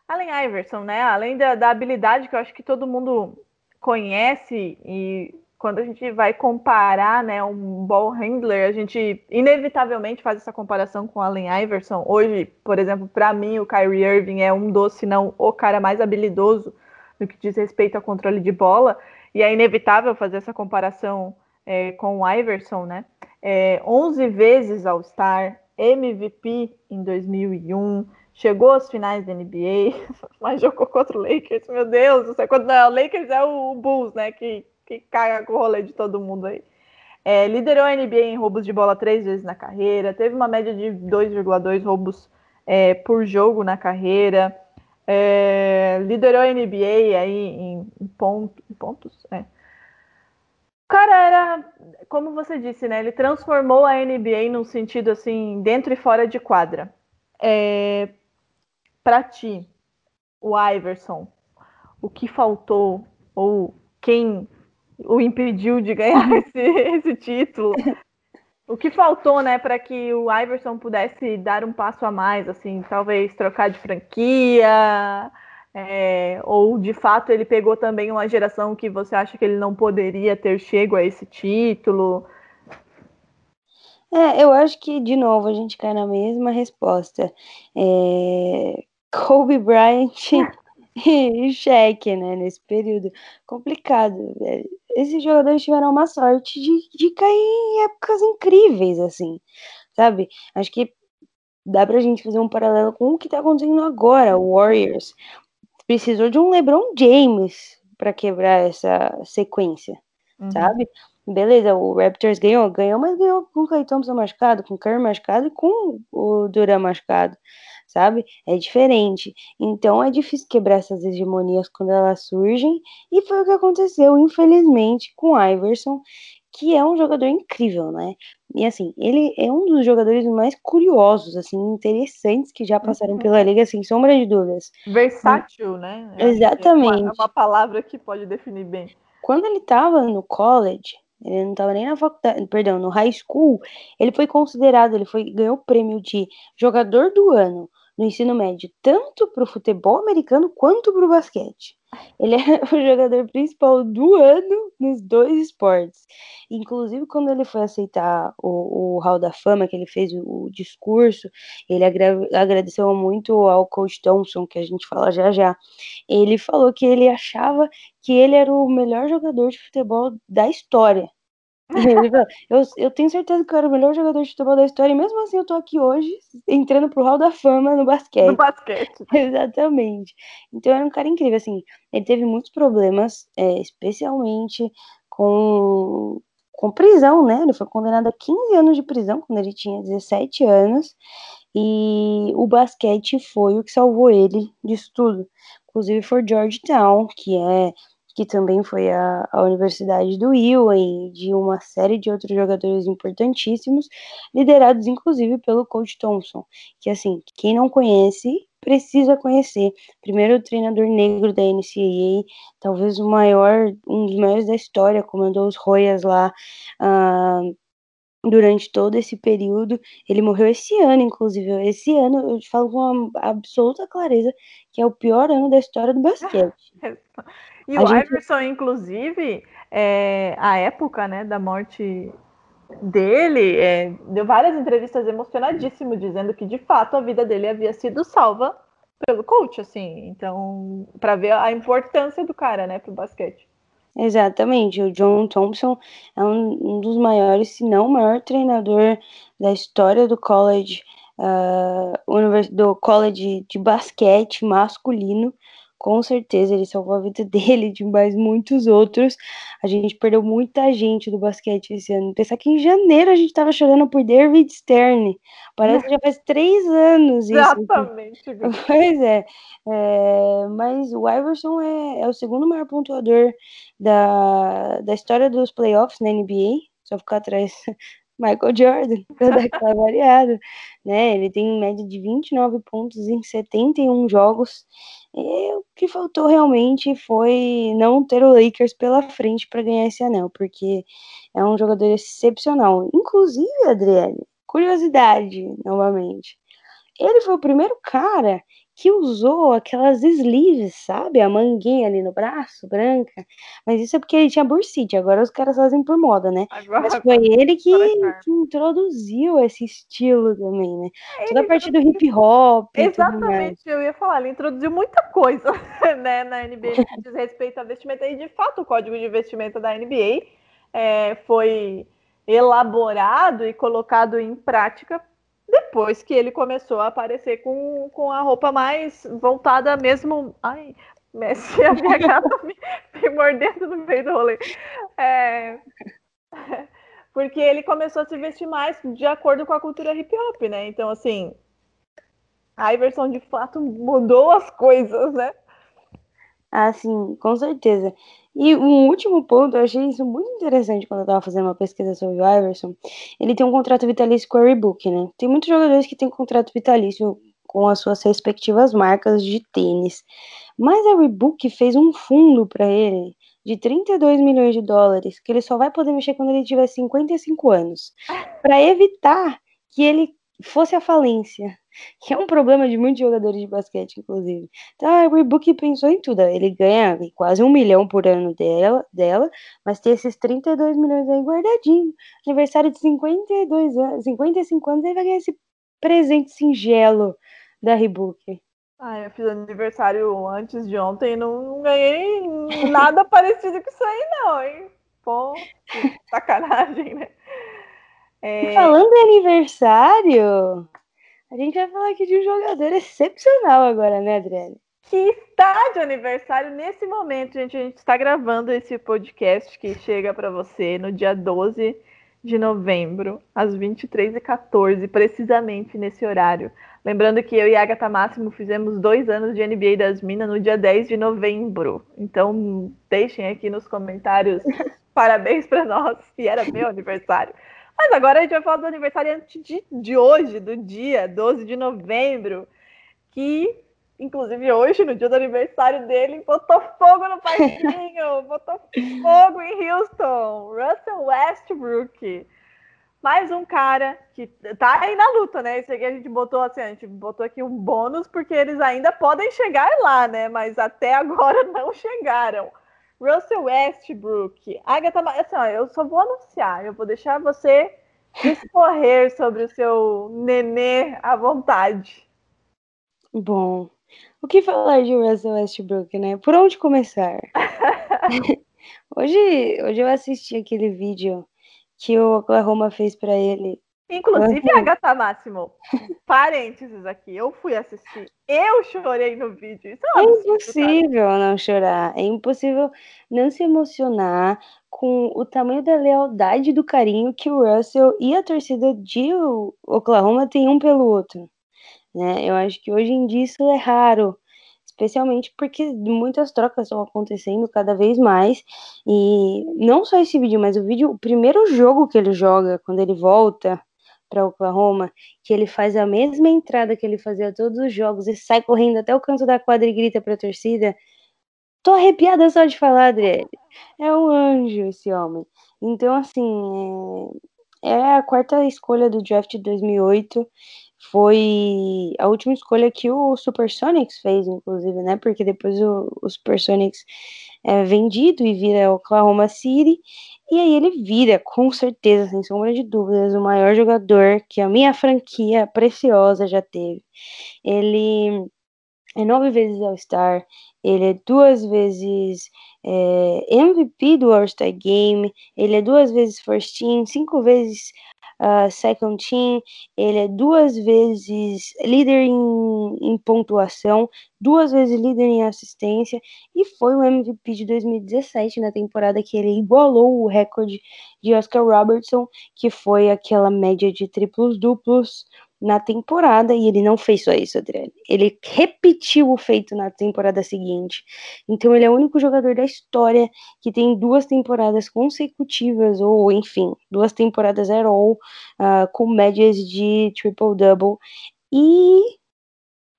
Allen Iverson, né? Além da, da habilidade que eu acho que todo mundo conhece e quando a gente vai comparar, né, um ball handler, a gente inevitavelmente faz essa comparação com Allen Iverson. Hoje, por exemplo, para mim, o Kyrie Irving é um dos, se não o cara mais habilidoso no que diz respeito ao controle de bola, e é inevitável fazer essa comparação é, com o Iverson, né? é, 11 vezes All-Star, MVP em 2001, chegou às finais da NBA, mas jogou contra o Lakers. Meu Deus, você quando não, o Lakers é o Bulls, né? Que, que caga com o rolê de todo mundo aí. É, liderou a NBA em roubos de bola três vezes na carreira, teve uma média de 2,2 roubos é, por jogo na carreira, é, liderou a NBA aí em, em, ponto, em pontos. É. O cara era, como você disse, né? Ele transformou a NBA num sentido assim, dentro e fora de quadra. É, para ti, o Iverson, o que faltou ou quem o impediu de ganhar esse, esse título? O que faltou, né, para que o Iverson pudesse dar um passo a mais, assim, talvez trocar de franquia, é, ou de fato ele pegou também uma geração que você acha que ele não poderia ter chego a esse título? É, eu acho que, de novo, a gente cai na mesma resposta. É, Kobe Bryant e Shaq, né, nesse período complicado. É, esses jogadores tiveram uma sorte de, de cair em épocas incríveis, assim, sabe? Acho que dá pra gente fazer um paralelo com o que tá acontecendo agora, Warriors. Precisou de um LeBron James para quebrar essa sequência, uhum. sabe? Beleza, o Raptors ganhou, ganhou, mas ganhou com o Clay Thompson machucado, com o Curry machucado e com o Duran machucado sabe? É diferente. Então é difícil quebrar essas hegemonias quando elas surgem, e foi o que aconteceu, infelizmente, com o Iverson, que é um jogador incrível, né? E assim, ele é um dos jogadores mais curiosos, assim, interessantes que já passaram uhum. pela liga, sem sombra de dúvidas. Versátil, né? Exatamente. É uma, uma palavra que pode definir bem. Quando ele estava no college, ele não estava nem na faculdade, perdão, no high school, ele foi considerado, ele foi ganhou o prêmio de jogador do ano no ensino médio, tanto para o futebol americano quanto para o basquete. Ele é o jogador principal do ano nos dois esportes. Inclusive, quando ele foi aceitar o, o Hall da Fama, que ele fez o, o discurso, ele agra agradeceu muito ao coach Thompson, que a gente fala já já. Ele falou que ele achava que ele era o melhor jogador de futebol da história. eu, eu tenho certeza que eu era o melhor jogador de futebol da história, e mesmo assim eu tô aqui hoje entrando pro Hall da Fama no basquete. No basquete. Exatamente. Então era um cara incrível, assim. Ele teve muitos problemas, é, especialmente com, com prisão, né? Ele foi condenado a 15 anos de prisão quando ele tinha 17 anos. E o basquete foi o que salvou ele disso tudo. Inclusive foi Georgetown, que é que também foi a, a Universidade do Iowa de uma série de outros jogadores importantíssimos, liderados inclusive pelo coach Thompson, que assim, quem não conhece precisa conhecer. Primeiro treinador negro da NCAA, talvez o maior, um dos maiores da história, comandou os Royas lá uh, durante todo esse período. Ele morreu esse ano, inclusive. Esse ano, eu te falo com absoluta clareza que é o pior ano da história do basquete. E a o gente... Iverson, inclusive, é, a época né, da morte dele, é, deu várias entrevistas emocionadíssimo, dizendo que de fato a vida dele havia sido salva pelo coach, assim. Então, para ver a importância do cara, né, pro basquete. Exatamente, o John Thompson é um, um dos maiores, se não o maior treinador da história do college, uh, do college de basquete masculino com certeza ele salvou a vida dele, de mais muitos outros. A gente perdeu muita gente do basquete esse ano. Pensar que em janeiro a gente estava chorando por David Stern. Parece que já faz três anos isso. Exatamente. Pois é. é. Mas o Iverson é, é, o segundo maior pontuador da, da história dos playoffs na NBA. Só ficar atrás Michael Jordan, para dar aquela variada, né? Ele tem média de 29 pontos em 71 jogos. E o que faltou realmente foi não ter o Lakers pela frente para ganhar esse anel, porque é um jogador excepcional. Inclusive, Adriele, curiosidade, novamente. Ele foi o primeiro cara que usou aquelas sleeves, sabe? A manguinha ali no braço, branca. Mas isso é porque ele tinha bursite. Agora os caras fazem por moda, né? Agora, Mas foi ele que, que, introduziu esse estilo também, né? Ele Toda a parte do hip hop. Exatamente, eu ia falar. Ele introduziu muita coisa né, na NBA que diz respeito a vestimenta. E de fato, o código de vestimenta da NBA é, foi elaborado e colocado em prática depois que ele começou a aparecer com, com a roupa mais voltada mesmo. Ai, Messi, a minha gata me, me mordendo no meio do rolê. É, porque ele começou a se vestir mais de acordo com a cultura hip hop, né? Então, assim, a Iverson de fato mudou as coisas, né? Ah, sim, com certeza. E um último ponto, eu achei isso muito interessante quando eu estava fazendo uma pesquisa sobre o Iverson. Ele tem um contrato vitalício com a Reebok, né? Tem muitos jogadores que têm contrato vitalício com as suas respectivas marcas de tênis. Mas a Reebok fez um fundo para ele de 32 milhões de dólares, que ele só vai poder mexer quando ele tiver 55 anos, para evitar que ele fosse a falência, que é um problema de muitos jogadores de basquete, inclusive. Então a Reebok pensou em tudo. Ele ganha quase um milhão por ano dela, dela mas tem esses 32 milhões aí guardadinho. Aniversário de 52 anos, 55 anos, ele vai ganhar esse presente singelo da Reebok. Ah, eu fiz aniversário antes de ontem e não, não ganhei nada parecido com isso aí, não, hein? Pô, sacanagem, né? É... Falando em aniversário, a gente vai falar aqui de um jogador excepcional agora, né, Adriane? Que está de aniversário nesse momento, gente. A gente está gravando esse podcast que chega para você no dia 12 de novembro, às 23h14, precisamente nesse horário. Lembrando que eu e a Agatha Máximo fizemos dois anos de NBA das Minas no dia 10 de novembro. Então, deixem aqui nos comentários parabéns para nós, que era meu aniversário. Mas agora a gente vai falar do aniversariante de, de hoje, do dia 12 de novembro, que, inclusive hoje, no dia do aniversário dele, botou fogo no parquinho, botou fogo em Houston, Russell Westbrook mais um cara que tá aí na luta, né? Esse aqui a gente botou assim, a gente botou aqui um bônus porque eles ainda podem chegar lá, né? Mas até agora não chegaram. Russell Westbrook, Agatha, assim, ó, eu só vou anunciar, eu vou deixar você discorrer sobre o seu nenê à vontade. Bom, o que falar de Russell Westbrook, né? Por onde começar? hoje, hoje eu assisti aquele vídeo que o Oklahoma fez para ele. Inclusive, uhum. Agatha Máximo, parênteses aqui, eu fui assistir, eu chorei no vídeo. Isso é, é impossível não chorar, é impossível não se emocionar com o tamanho da lealdade e do carinho que o Russell e a torcida de Oklahoma têm um pelo outro. Né? Eu acho que hoje em dia isso é raro especialmente porque muitas trocas estão acontecendo cada vez mais. E não só esse vídeo, mas o vídeo, o primeiro jogo que ele joga, quando ele volta para Oklahoma, que ele faz a mesma entrada que ele fazia todos os jogos e sai correndo até o canto da quadra e grita para a torcida. Tô arrepiada só de falar, Adriele. É um anjo esse homem. Então, assim, é, é a quarta escolha do draft de 2008 foi a última escolha que o Supersonics fez, inclusive, né? Porque depois o, o Supersonics é vendido e vira Oklahoma City. E aí ele vira, com certeza, sem sombra de dúvidas, o maior jogador que a minha franquia preciosa já teve. Ele é nove vezes All-Star, ele é duas vezes é, MVP do All-Star Game, ele é duas vezes First Team, cinco vezes uh, second team, ele é duas vezes líder em, em, pontuação, duas vezes líder em assistência e foi o MVP de 2017 na temporada que ele igualou o recorde de Oscar Robertson, que foi aquela média de triplos duplos na temporada e ele não fez só isso, Adriano. Ele repetiu o feito na temporada seguinte. Então ele é o único jogador da história que tem duas temporadas consecutivas, ou enfim, duas temporadas at all, uh, com médias de triple-double. E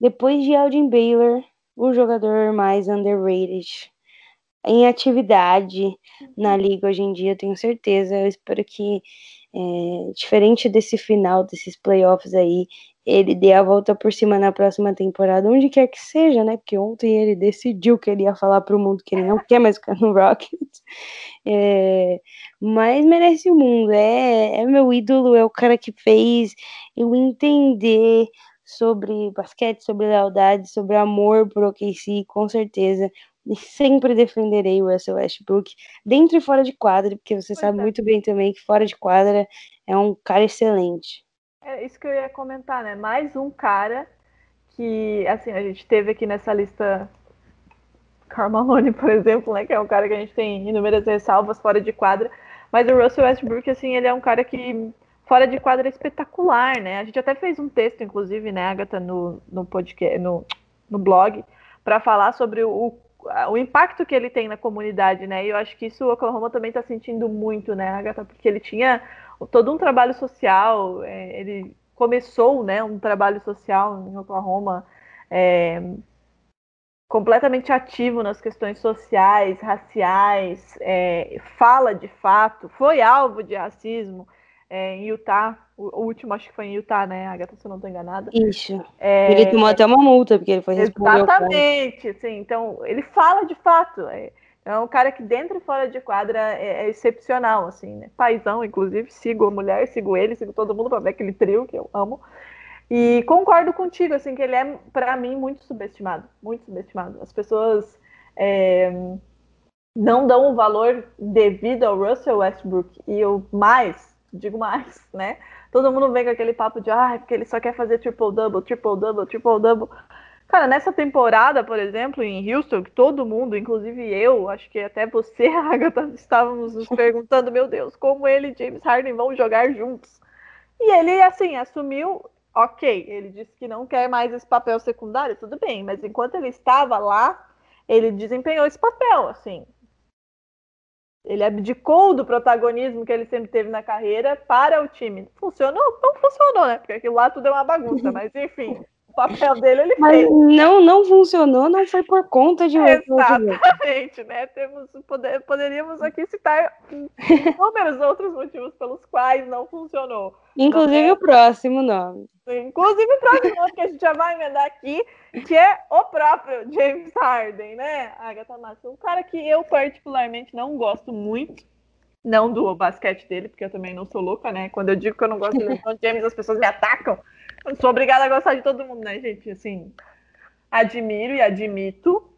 depois de Alden Baylor, o jogador mais underrated em atividade na liga hoje em dia, tenho certeza. Eu espero que é, diferente desse final, desses playoffs aí, ele dê a volta por cima na próxima temporada, onde quer que seja, né? Porque ontem ele decidiu que ele ia falar para o mundo que ele não quer mais ficar no Rockets. É, mas merece o mundo, é, é meu ídolo, é o cara que fez eu entender sobre basquete, sobre lealdade, sobre amor por OKC, com certeza e sempre defenderei o Russell Westbrook dentro e fora de quadra, porque você Pois sabe é. muito bem também que fora de quadra é um cara excelente. É isso que eu ia comentar, né? Mais um cara que, assim, a gente teve aqui nessa lista Carmalone, por exemplo, né? Que é um cara que a gente tem inúmeras ressalvas fora de quadra. Mas o Russell Westbrook, assim, ele é um cara que fora de quadra é espetacular, né? A gente até fez um texto, inclusive, né, Agatha, no, no podcast, no, no blog, para falar sobre o, o impacto que ele tem na comunidade, né? E eu acho que isso o Oklahoma também está sentindo muito, né, Agatha? Porque ele tinha todo um trabalho social, é, ele começou, né, um trabalho social em Oklahoma, é, completamente ativo nas questões sociais, raciais, é, fala de fato, foi alvo de racismo é, em Utah, o, último acho que foi em Utah, né, Agatha, se eu não estou enganada. Isso. É, ele tomou até uma multa, porque ele foi responder Exatamente, sim, então ele fala de fato, é, é um cara que dentro e fora de quadra é, é excepcional, assim, né, paizão, inclusive, sigo a mulher, sigo ele, sigo todo mundo para ver aquele trio que eu amo, e concordo contigo, assim, que ele é, para mim, muito subestimado. Muito subestimado. As pessoas é, não dão o valor devido ao Russell Westbrook. E eu mais, digo mais, né? Todo mundo vem com aquele papo de, ah, porque ele só quer fazer triple-double, triple-double, triple-double. Cara, nessa temporada, por exemplo, em Houston, que todo mundo, inclusive eu, acho que até você, Agatha, estávamos nos perguntando, meu Deus, como ele e James Harden vão jogar juntos. E ele, assim, assumiu ok, ele disse que não quer mais esse papel secundário, tudo bem, mas enquanto ele estava lá, ele desempenhou esse papel, assim. Ele abdicou do protagonismo que ele sempre teve na carreira para o time. Funcionou? Não funcionou, né? Porque aquilo lá tudo é uma bagunça, mas enfim, papel dele ele Mas fez. não, não funcionou, não foi por conta de Exatamente, né? Temos, poder, poderíamos aqui citar inúmeros outros motivos pelos quais não funcionou. Inclusive é. o próximo nome. Inclusive o próximo nome que a gente já vai emendar aqui, que é o próprio James Harden, né, Agatha Massa? Um cara que eu particularmente não gosto muito, não do basquete dele, porque eu também não sou louca, né? Quando eu digo que eu não gosto LeBron James, as pessoas me atacam. Sou obrigada a gostar de todo mundo, né, gente? Assim, admiro e admito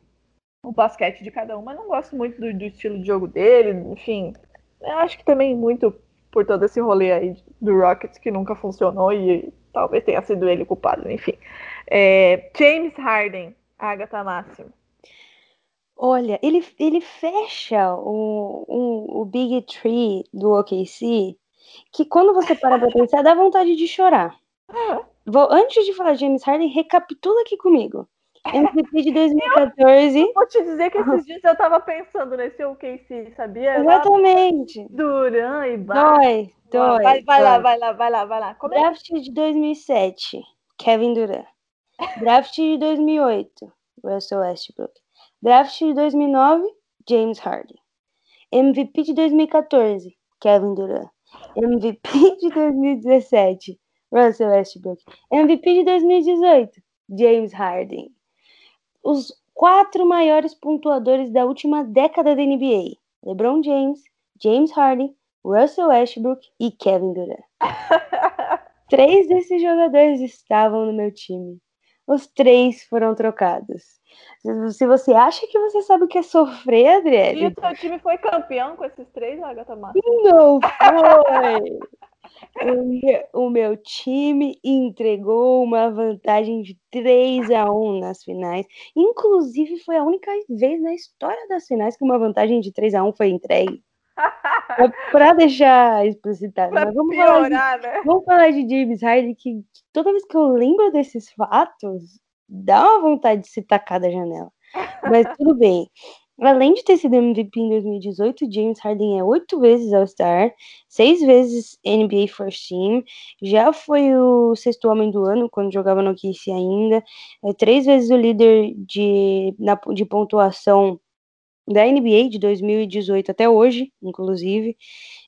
o basquete de cada um, mas não gosto muito do, do estilo de jogo dele, enfim. Eu acho que também muito por todo esse rolê aí do Rockets que nunca funcionou e talvez tenha sido ele o culpado, enfim. É, James Harden, Agatha Máximo. Olha, ele, ele fecha o, o, o Big Tree do OKC, que quando você para pra pensar, dá vontade de chorar. Vou, antes de falar de James Harden, recapitula aqui comigo. MVP de 2014. Eu vou te dizer que esses dias eu tava pensando nesse OKC, sabia? Exatamente. Duran e Dói, dói. Vai, vai dói. lá, vai lá, vai lá, vai lá. Como é? Draft de 2007, Kevin Durant. Draft de 2008, Russell Westbrook. Draft de 2009, James Harden. MVP de 2014, Kevin Durant. MVP de 2017, Russell Westbrook. MVP de 2018, James Harden. Os quatro maiores pontuadores da última década da NBA: LeBron James, James Harden, Russell Westbrook e Kevin Durant. Três desses jogadores estavam no meu time. Os três foram trocados. Se você acha que você sabe o que é sofrer, E Adriele, o seu time foi campeão com esses três, Agatha Massa? não foi. O meu, o meu time entregou uma vantagem de 3 a 1 nas finais. Inclusive, foi a única vez na história das finais que uma vantagem de 3 a 1 foi entregue. É Pra deixar explicitado. Pra Mas vamos falar, de, piorar, né? vamos falar de James Harden, que toda vez que eu lembro desses fatos, dá uma vontade de se tacar da janela. Mas tudo bem. Além de ter sido MVP em 2018, James Harden é oito vezes All-Star, seis vezes NBA First Team, já foi o sexto homem do ano quando jogava no KC ainda, é três vezes o líder de, na, de pontuação da NBA de 2018 até hoje, inclusive,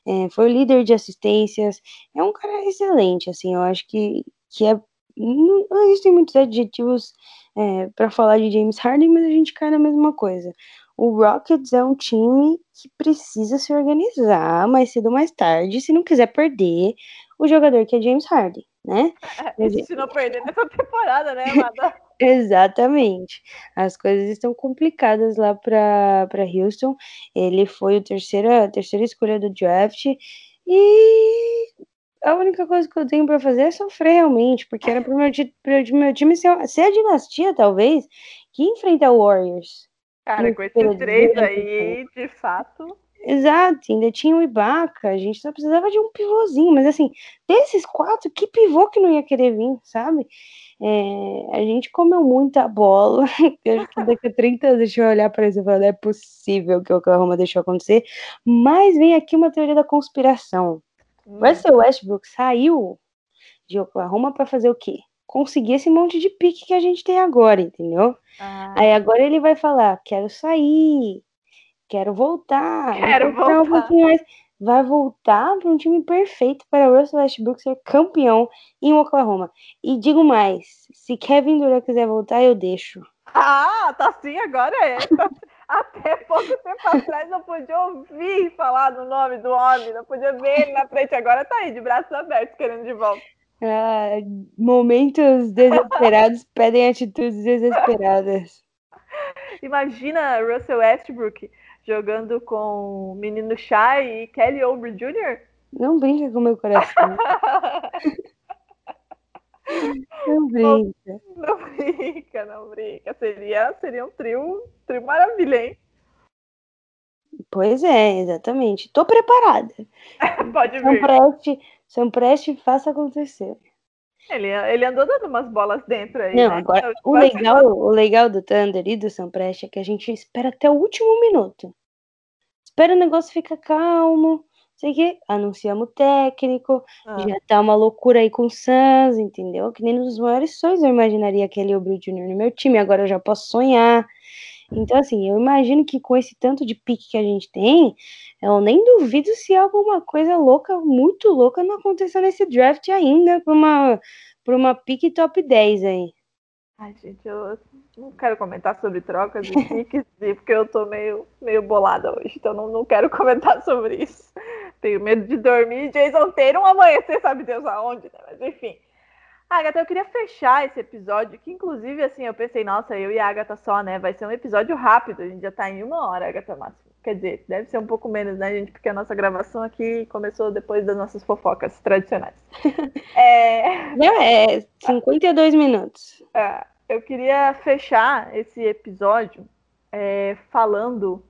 é, foi o líder de assistências, é um cara excelente, assim, eu acho que, que é, não, não existem muitos adjetivos é, para falar de James Harden, mas a gente cai na mesma coisa. O Rockets é um time que precisa se organizar mais cedo ou mais tarde, se não quiser perder o jogador que é James Harden, né? E se não perder nessa temporada, né, Amada? Exatamente. As coisas estão complicadas lá para Houston. Ele foi o terceira, a terceira escolha do draft. E a única coisa que eu tenho para fazer é sofrer realmente, porque era pro meu, pro meu time ser, ser a dinastia, talvez, que enfrenta o Warriors. Cara, com esses três aí, de fato. Exato, ainda tinha o Ibaka, a gente só precisava de um pivôzinho, mas assim, desses quatro, que pivô que não ia querer vir, sabe? É, a gente comeu muita bola. Eu acho que daqui a 30 anos deixa eu olhar para isso e falar, não é possível que o Oklahoma deixou acontecer. Mas vem aqui uma teoria da conspiração. Hum. Russell Westbrook saiu de Oklahoma para fazer o quê? Conseguir esse monte de pique que a gente tem agora, entendeu? Ah. Aí agora ele vai falar: quero sair, quero voltar, quero voltar. Um pouquinho mais vai voltar para um time perfeito para Russell Westbrook ser campeão em Oklahoma. E digo mais, se Kevin Durant quiser voltar, eu deixo. Ah, tá assim agora é. Até pouco tempo atrás não podia ouvir falar do nome do homem, não podia ver ele na frente. Agora tá aí, de braços abertos, querendo de volta. Ah, momentos desesperados pedem atitudes desesperadas. Imagina Russell Westbrook jogando com o menino Shai e Kelly Oubre Jr.? Não brinca com meu coração. não brinca. Não, não, brinca, não brinca. Seria, seria um trio, trio maravilha, hein? Pois é, exatamente. Tô preparada. Pode vir. Preste, São Preste, faça acontecer. Ele, ele andou dando umas bolas dentro aí. Não, né? agora o legal, o legal do Thunder e do São Preste é que a gente espera até o último minuto. Espera o negócio ficar calmo, sei que anunciamos o técnico, ah. já tá uma loucura aí com o Suns, entendeu? Que nem nos maiores sonhos eu imaginaria aquele Obril Jr. no meu time, agora eu já posso sonhar. Então, assim, eu imagino que com esse tanto de pique que a gente tem, eu nem duvido se alguma coisa louca, muito louca, não aconteceu nesse draft ainda, pra uma, pra uma pique top 10 aí. Ai, gente, eu não quero comentar sobre trocas e piques, porque eu tô meio, meio bolada hoje, então não, não quero comentar sobre isso. Tenho medo de dormir. Jason ter um amanhecer, sabe Deus aonde, né? Mas enfim. Agatha, eu queria fechar esse episódio, que inclusive, assim, eu pensei, nossa, eu e a Agatha só, né? Vai ser um episódio rápido, a gente já tá em uma hora, Agatha Máximo. Quer dizer, deve ser um pouco menos, né, gente? Porque a nossa gravação aqui começou depois das nossas fofocas tradicionais. é... Não, é 52 minutos. É, eu queria fechar esse episódio é, falando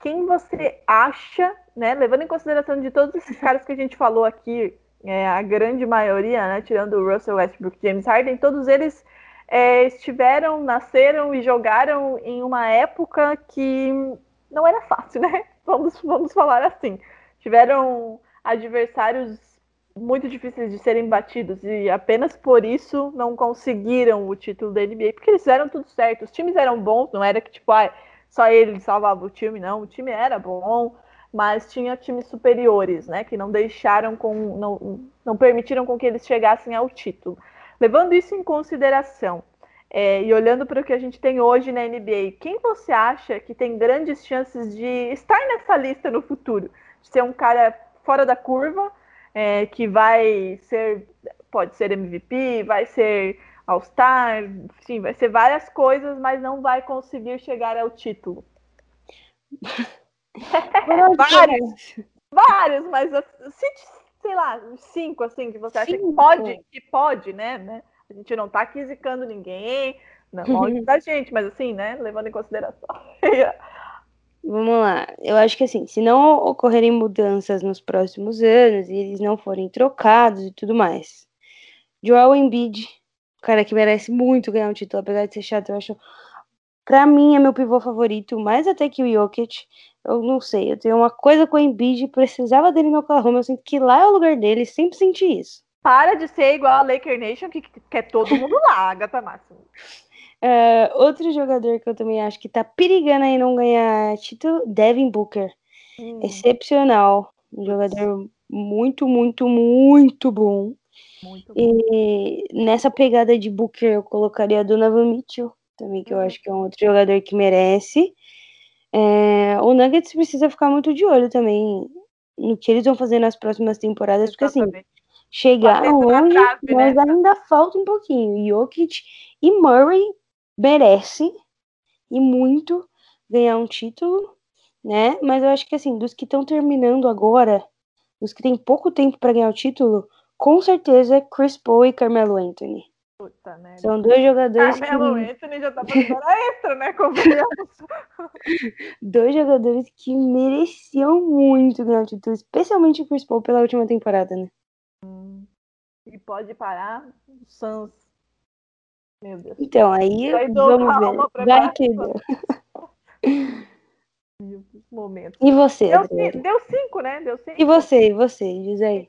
quem você acha, né, levando em consideração de todos esses caras que a gente falou aqui, é, a grande maioria, né, tirando o Russell Westbrook e James Harden, todos eles é, estiveram, nasceram e jogaram em uma época que não era fácil, né? Vamos, vamos falar assim. Tiveram adversários muito difíceis de serem batidos e apenas por isso não conseguiram o título da NBA, porque eles fizeram tudo certo. Os times eram bons, não era que tipo, ah, só ele salvava o time, não. O time era bom, mas tinha times superiores, né, que não deixaram com não, não permitiram com que eles chegassem ao título. Levando isso em consideração é, e olhando para o que a gente tem hoje na NBA, quem você acha que tem grandes chances de estar nessa lista no futuro? De ser um cara fora da curva, é, que vai ser, pode ser MVP, vai ser All-Star, sim, vai ser várias coisas, mas não vai conseguir chegar ao título. vários, vários, mas sei lá, cinco assim que você acha cinco. que pode, que pode, né, né? A gente não tá quisicando ninguém, não longe da gente, mas assim, né, levando em consideração. Vamos lá. Eu acho que assim, se não ocorrerem mudanças nos próximos anos e eles não forem trocados e tudo mais. Joel Embiid, cara que merece muito ganhar um título, apesar de ser chato, eu acho. Pra mim é meu pivô favorito, mais até que o Jokic. Eu não sei, eu tenho uma coisa com o Embiid, precisava dele no Oklahoma, eu sinto que lá é o lugar dele, sempre senti isso. Para de ser igual a Laker Nation, que quer todo mundo lá, Agatha Máximo. Uh, outro jogador que eu também acho que tá perigando aí não ganhar título, Devin Booker. Hum. Excepcional. Um jogador muito, muito, muito bom. Muito bom. E nessa pegada de Booker eu colocaria Donovan Mitchell, também, que eu acho que é um outro jogador que merece. É, o Nuggets precisa ficar muito de olho também no que eles vão fazer nas próximas temporadas, porque assim, chegaram longe, trave, mas né? ainda falta um pouquinho. Jokic e Murray merece e muito ganhar um título, né? Mas eu acho que assim, dos que estão terminando agora, dos que tem pouco tempo para ganhar o título, com certeza é Chris Paul e Carmelo Anthony. Puta merda. São dois jogadores Carmelo que, Anthony já tá fazendo hora extra, né? Dois jogadores que mereciam muito ganhar título, especialmente o Chris Paul pela última temporada, né? E pode parar o Suns. Meu Deus. Então, aí vamos ver. Vai que deu. Momentos. E você, Deu, deu cinco, né? Deu cinco. E você, e você, diz aí.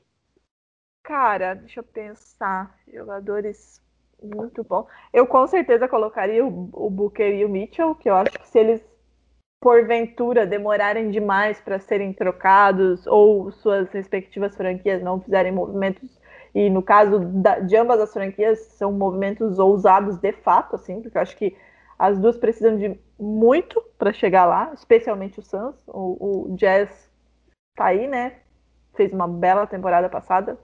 Cara, deixa eu pensar. Jogadores muito bons. Eu com certeza colocaria o, o Booker e o Mitchell, que eu acho que se eles, porventura, demorarem demais para serem trocados ou suas respectivas franquias não fizerem movimentos, e no caso da- de ambas as franquias, são movimentos ousados de fato, assim, porque eu acho que as duas precisam de muito para chegar lá, especialmente o Suns. O, o Jazz tá aí, né? Fez uma bela temporada passada.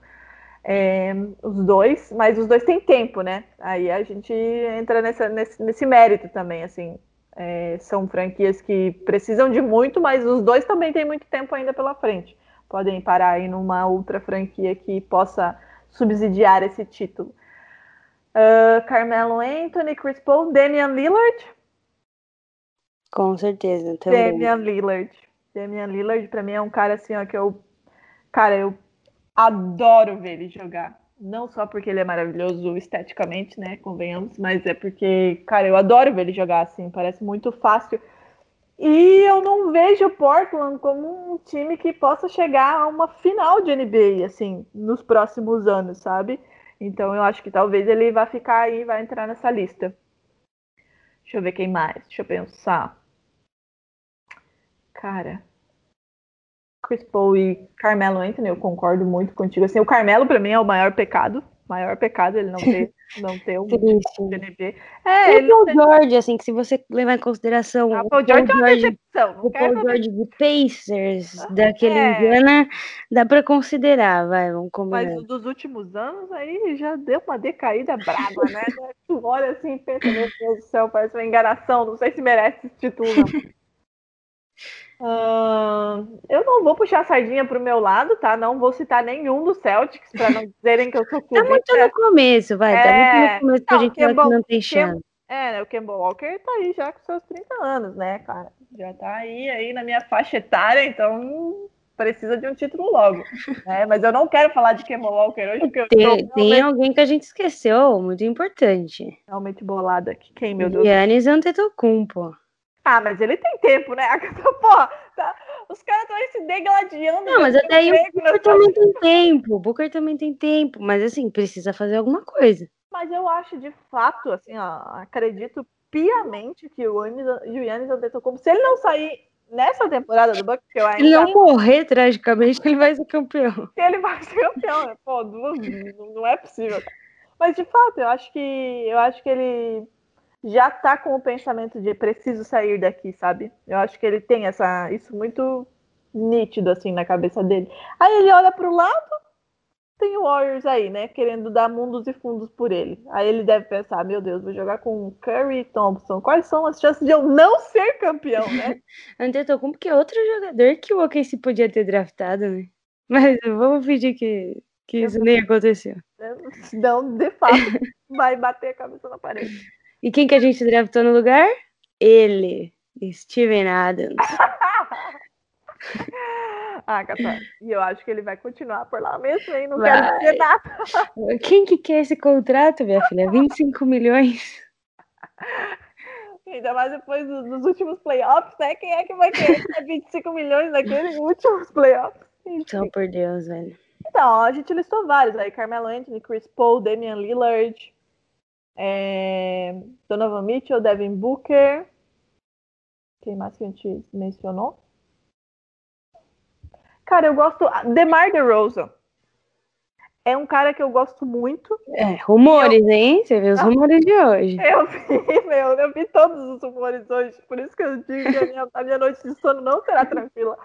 É, os dois, mas os dois têm tempo, né? Aí a gente entra nessa, nesse, nesse mérito também, assim. É, são franquias que precisam de muito, mas os dois também têm muito tempo ainda pela frente. Podem parar aí numa outra franquia que possa subsidiar esse título. Ah, Carmelo Anthony, Chris Paul, Damian Lillard. Com certeza, também. Damian Lillard. Damian Lillard, pra mim, é um cara assim, ó, que eu. Cara, eu adoro ver ele jogar. Não só porque ele é maravilhoso esteticamente, né? Convenhamos, mas é porque, cara, eu adoro ver ele jogar assim, parece muito fácil. E eu não vejo o Portland como um time que possa chegar a uma final de NBA, assim, nos próximos anos, sabe? Então eu acho que talvez ele vá ficar aí, vai entrar nessa lista. Deixa eu ver quem mais, deixa eu pensar. Cara. Chris Paul e Carmelo Anthony, eu concordo muito contigo. Assim, o Carmelo, pra mim, é o maior pecado. Maior pecado ele não ter, não ter um de NBA. É, ele o Paul tem. George, assim, que se você levar em consideração Ah, o Paul George é uma decepção. O Paul George do Pacers, daquele É. Indiana, dá pra considerar, vai, vamos Mas combinar. o dos últimos anos aí já deu uma decaída braba, né? Tu olha assim e pensa, meu Deus do céu, parece uma enganação, não sei se merece esse título, não. Ahn, eu não vou puxar a sardinha pro meu lado, tá? Não vou citar nenhum dos Celtics, pra não dizerem que eu sou Tá muito clubista. no começo, vai, tá É, muito no começo pra não, gente falar que não tem chance. É, né? O Kemba Walker tá aí já com seus 30 anos, né, cara? Já tá aí, aí na minha faixa etária, então precisa de um título logo. né? Mas eu não quero falar de Kemba Walker hoje, porque eu tô Tem, tem alguém que a gente esqueceu, muito importante. realmente bolada aqui. Quem, meu Deus? Giannis Antetokounmpo. Ah, mas ele tem tempo, né? Porra, tá- os caras estão aí se degladiando. Não, mas até aí o nas Booker também tem tempo. O Booker também tem tempo, mas assim, precisa fazer alguma coisa. Mas eu acho de fato, assim, ó, acredito piamente que o Yannis, Antetokounmpo, se ele não sair nessa temporada do Bucks, que eu Se ainda ele não morrer tragicamente, ele vai ser campeão. ele vai ser campeão, né? Pô, não, não é possível. Mas de fato, eu acho que eu acho que ele já tá com o pensamento de preciso sair daqui, sabe? Eu acho que ele tem essa isso muito nítido assim na cabeça dele. Aí ele olha pro lado, tem o Warriors aí, né, querendo dar mundos e fundos por ele. Aí ele deve pensar, meu Deus, vou jogar com Curry e Thompson. Quais são as chances de eu não ser campeão, né? Antetokounmpo que é outro jogador que o OKC podia ter draftado, né? Mas vamos fingir que, que isso nem aconteceu. Não, de fato, vai bater a cabeça na parede. E quem que a gente draftou no lugar? Ele, Steven Adams. Ah, Catar. E eu acho que ele vai continuar por lá mesmo, hein? Não Vai. quero dizer nada. Quem que quer esse contrato, minha filha? 25 milhões? Ainda mais depois do- dos últimos playoffs, né? Quem é que vai querer ter 25 milhões naqueles últimos playoffs? Então, por Deus, velho. Então, a gente listou vários aí. Carmelo Anthony, Chris Paul, Damian Lillard, é, Donovan Mitchell, Devin Booker. Quem mais que a gente mencionou? Cara, eu gosto... DeMar DeRozan. É um cara que eu gosto muito. É, rumores, hein? Você viu os rumores de hoje. Eu vi, meu, eu vi todos os rumores hoje, por isso que eu digo que a minha, a minha noite de sono não será tranquila.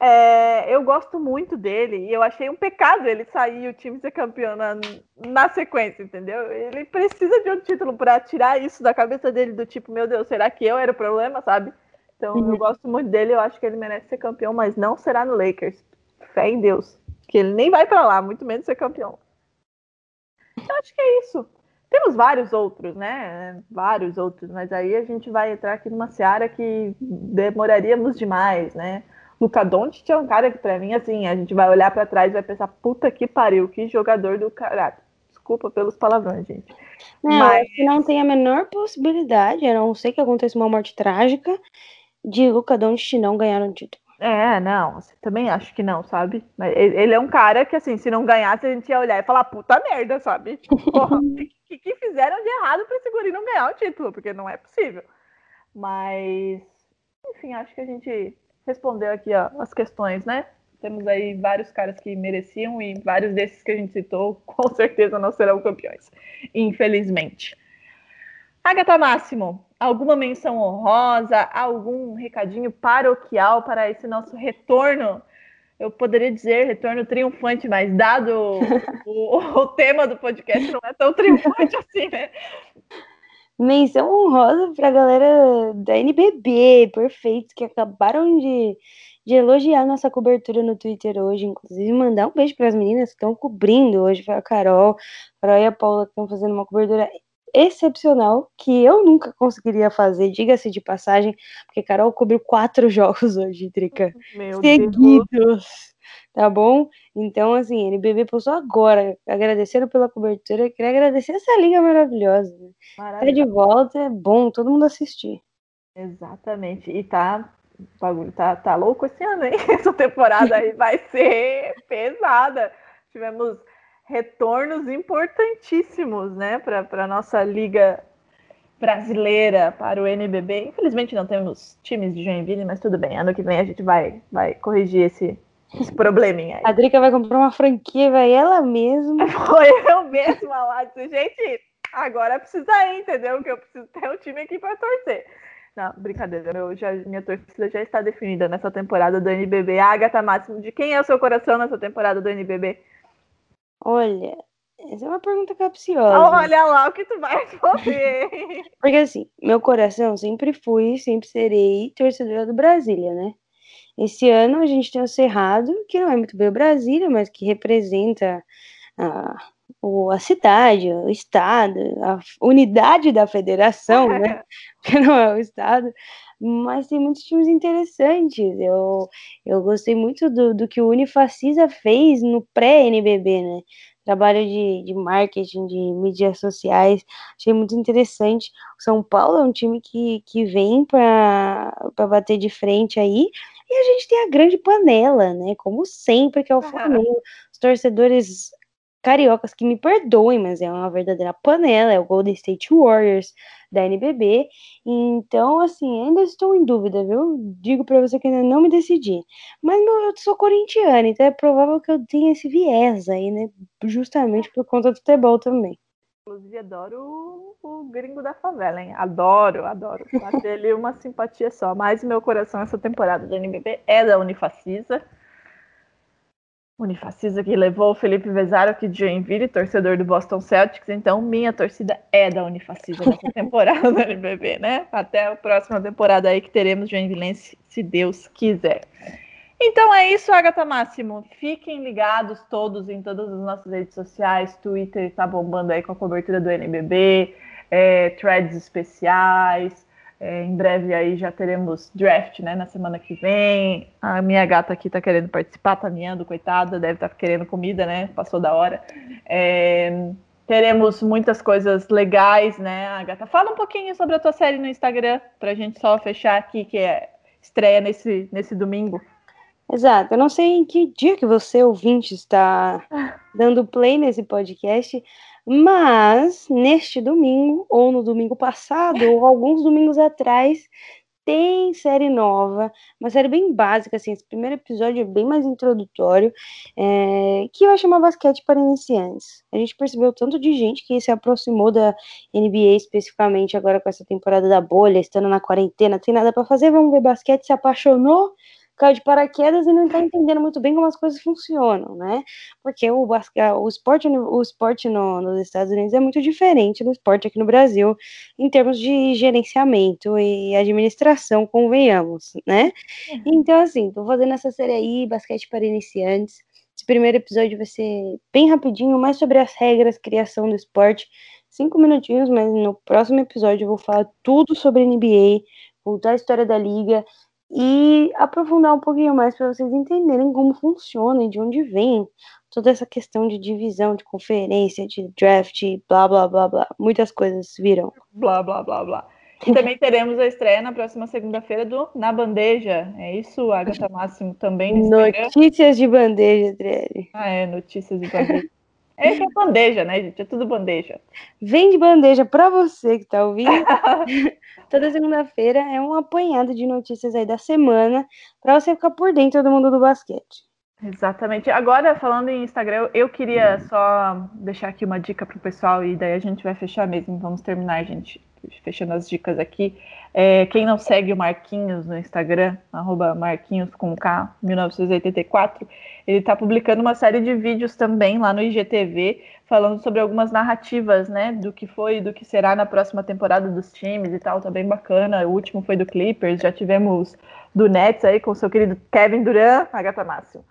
É, eu gosto muito dele e eu achei um pecado ele sair e o time ser campeão na, na sequência, entendeu? Ele precisa de um título para tirar isso da cabeça dele, do tipo, meu Deus, será que eu era o problema, sabe? Então eu gosto muito dele, eu acho que ele merece ser campeão, mas não será no Lakers. Fé em Deus. Que ele nem vai para lá, muito menos ser campeão. Eu acho que é isso. Temos vários outros, né? Vários outros, mas aí a gente vai entrar aqui numa seara que demoraríamos demais, né? Luca Doncic é um cara que, pra mim, assim, a gente vai olhar para trás e vai pensar, puta que pariu, que jogador do caralho. Desculpa pelos palavrões, gente. Não, Mas... não tem a menor possibilidade, a não ser que aconteça uma morte trágica, de Luca Doncic não ganhar um título. É, não, assim, também acho que não, sabe? Mas ele é um cara que, assim, se não ganhasse, a gente ia olhar e falar, puta merda, sabe? Porra, o que, que, fizeram de errado pra esse guri não ganhar o título? Porque não é possível. Mas, enfim, acho que a gente respondeu aqui ó, as questões, né? Temos aí vários caras que mereciam e vários desses que a gente citou com certeza não serão campeões, infelizmente. Agatha Máximo, alguma menção honrosa, algum recadinho paroquial para esse nosso retorno? Eu poderia dizer retorno triunfante, mas dado o, o tema do podcast não é tão triunfante assim, né? Menção honrosa pra galera da NBB, perfeito, que acabaram de, de elogiar nossa cobertura no Twitter hoje. Inclusive, mandar um beijo para as meninas que estão cobrindo hoje. Foi a Carol, a Carol e a Paula que estão fazendo uma cobertura excepcional, que eu nunca conseguiria fazer, diga-se de passagem, porque Carol cobriu quatro jogos hoje, Trica. Meu seguidos. Deus tá bom? Então, assim, NBB postou agora, agradecendo pela cobertura, queria agradecer essa liga maravilhosa. Né? Tá de volta, é bom todo mundo assistir. Exatamente, e tá, o bagulho tá, tá louco esse ano, hein? Essa temporada aí vai ser pesada. Tivemos retornos importantíssimos, né, para a nossa liga brasileira para o NBB. Infelizmente não temos times de Joinville, mas tudo bem. Ano que vem a gente vai, vai corrigir esse, esse probleminha aí. A Drica vai comprar uma franquia, vai ela mesma. Foi eu mesma lá, disse, gente, agora precisa ir, entendeu? Que eu preciso ter um time aqui para torcer. Não, brincadeira, meu, já, minha torcida já está definida nessa temporada do NBB. Agatha Máximo, de quem é o seu coração nessa temporada do NBB? Olha, essa é uma pergunta capciosa. Olha lá o que tu vai responder. Porque assim, meu coração sempre fui, sempre serei torcedora do Brasília, né? Esse ano a gente tem o Cerrado, que não é muito bem o Brasília, mas que representa a, a cidade, o estado, a unidade da federação, né? que não é o estado. Mas tem muitos times interessantes. Eu, eu gostei muito do, do que o Unifacisa fez no pré-NBB, né? Trabalho de, de marketing, de mídias sociais, achei muito interessante. O São Paulo é um time que, que vem para bater de frente aí, e a gente tem a grande panela, né? Como sempre, que é o Flamengo. Os torcedores cariocas que me perdoem, mas é uma verdadeira panela, é o Golden State Warriors da NBB. Então, assim, ainda estou em dúvida, viu? Digo para você que ainda não me decidi. Mas meu, eu sou corintiana, então é provável que eu tenha esse viés aí, né? Justamente por conta do futebol também. Inclusive, adoro o, gringo da favela, hein? Adoro, adoro. Bater ali uma simpatia só. Mas meu coração essa temporada da NBB é da Unifacisa. Unifacisa que levou o Felipe Vezaro aqui de Joinville, torcedor do Boston Celtics. Então, minha torcida é da Unifacisa nessa temporada do NBB, né? Até a próxima temporada aí que teremos Joinvilense, se Deus quiser. Então é isso, Agatha Máximo. Fiquem ligados todos em todas as nossas redes sociais. Twitter tá bombando aí com a cobertura do NBB, é, threads especiais. É, em breve aí já teremos draft, né, na semana que vem. A minha gata aqui tá querendo participar, tá miando, coitada, deve estar tá querendo comida, né? Passou da hora. É, teremos muitas coisas legais, né, Agatha? Fala um pouquinho sobre a tua série no Instagram, pra gente só fechar aqui, que é estreia nesse, nesse domingo. Exato. Eu não sei em que dia que você, ouvinte, está dando play nesse podcast, mas neste domingo, ou no domingo passado, ou alguns domingos atrás, tem série nova, uma série bem básica, assim, esse primeiro episódio é bem mais introdutório, é, que vai chamar Basquete para Iniciantes. A gente percebeu tanto de gente que se aproximou da NBA especificamente agora com essa temporada da bolha, estando na quarentena, tem nada para fazer, vamos ver basquete, se apaixonou, caiu de paraquedas e não está entendendo muito bem como as coisas funcionam, né? Porque o, o esporte, o esporte no, nos Estados Unidos é muito diferente do esporte aqui no Brasil, em termos de gerenciamento e administração, convenhamos, né? Uhum. Então, assim, tô fazendo essa série aí, basquete para iniciantes. Esse primeiro episódio vai ser bem rapidinho, mais sobre as regras, criação do esporte. Cinco minutinhos, mas no próximo episódio eu vou falar tudo sobre NBA, contar a história da liga e aprofundar um pouquinho mais para vocês entenderem como funciona e de onde vem toda essa questão de divisão, de conferência, de draft, blá blá blá blá. Muitas coisas viram. Blá blá blá blá. E também teremos a estreia na próxima segunda-feira do Na Bandeja. É isso, Agatha Máximo, também no Notícias de bandeja, Adriele. Ah, é, notícias de bandeja. É, é bandeja, né, gente? É tudo bandeja. Vem de bandeja para você que tá ouvindo. Toda segunda-feira é um apanhado de notícias aí da semana para você ficar por dentro do mundo do basquete. Exatamente. Agora, falando em Instagram, eu queria só deixar aqui uma dica pro pessoal e daí a gente vai fechar mesmo. Vamos terminar, gente fechando as dicas aqui. É, quem não segue o Marquinhos no Instagram, arroba Marquinhos com K, 1984, ele está publicando uma série de vídeos também lá no IGTV, falando sobre algumas narrativas, né, do que foi e do que será na próxima temporada dos times e tal, tá bem bacana. O último foi do Clippers, já tivemos do Nets aí com o seu querido Kevin Durant, Agatha Máximo.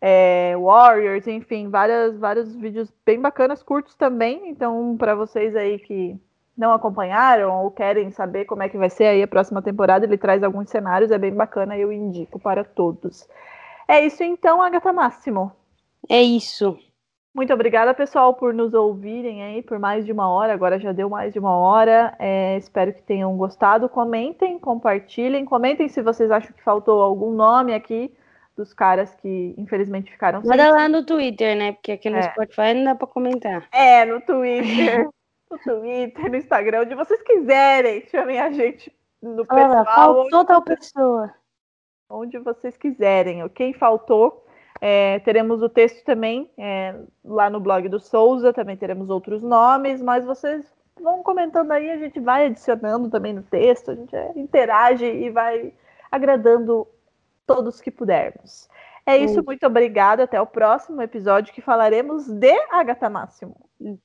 É, Warriors, enfim, várias, vários vídeos bem bacanas, curtos também. Então, para vocês aí que não acompanharam ou querem saber como é que vai ser aí a próxima temporada, ele traz alguns cenários, é bem bacana e eu indico para todos. É isso então, Agatha Máximo. É isso. Muito obrigada, pessoal, por nos ouvirem aí por mais de uma hora. Agora já deu mais de uma hora. É, espero que tenham gostado. Comentem, compartilhem. Comentem se vocês acham que faltou algum nome aqui dos caras que infelizmente ficaram Manda lá no Twitter, né? Porque aqui no é. Spotify não dá para comentar. É, no Twitter. no Twitter, no Instagram, onde vocês quiserem. Chamem a gente no pessoal. faltou tal pessoa. Onde vocês quiserem. Quem faltou, é, teremos o texto também é, lá no blog do Souza, também teremos outros nomes, mas vocês vão comentando aí, a gente vai adicionando também no texto, a gente é, interage e vai agradando todos que pudermos. É isso, muito obrigada. Até o próximo episódio que falaremos de Agatha Máximo.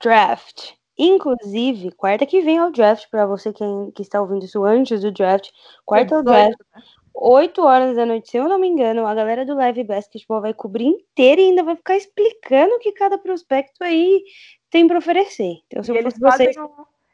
Draft. Inclusive, quarta que vem é o draft, para você que, que está ouvindo isso antes do draft. Quarta é o draft. 8 horas da noite, se eu não me engano, a galera do Live Basketball vai cobrir inteira e ainda vai ficar explicando o que cada prospecto aí tem para oferecer. Então, se e, eles vocês... fazem,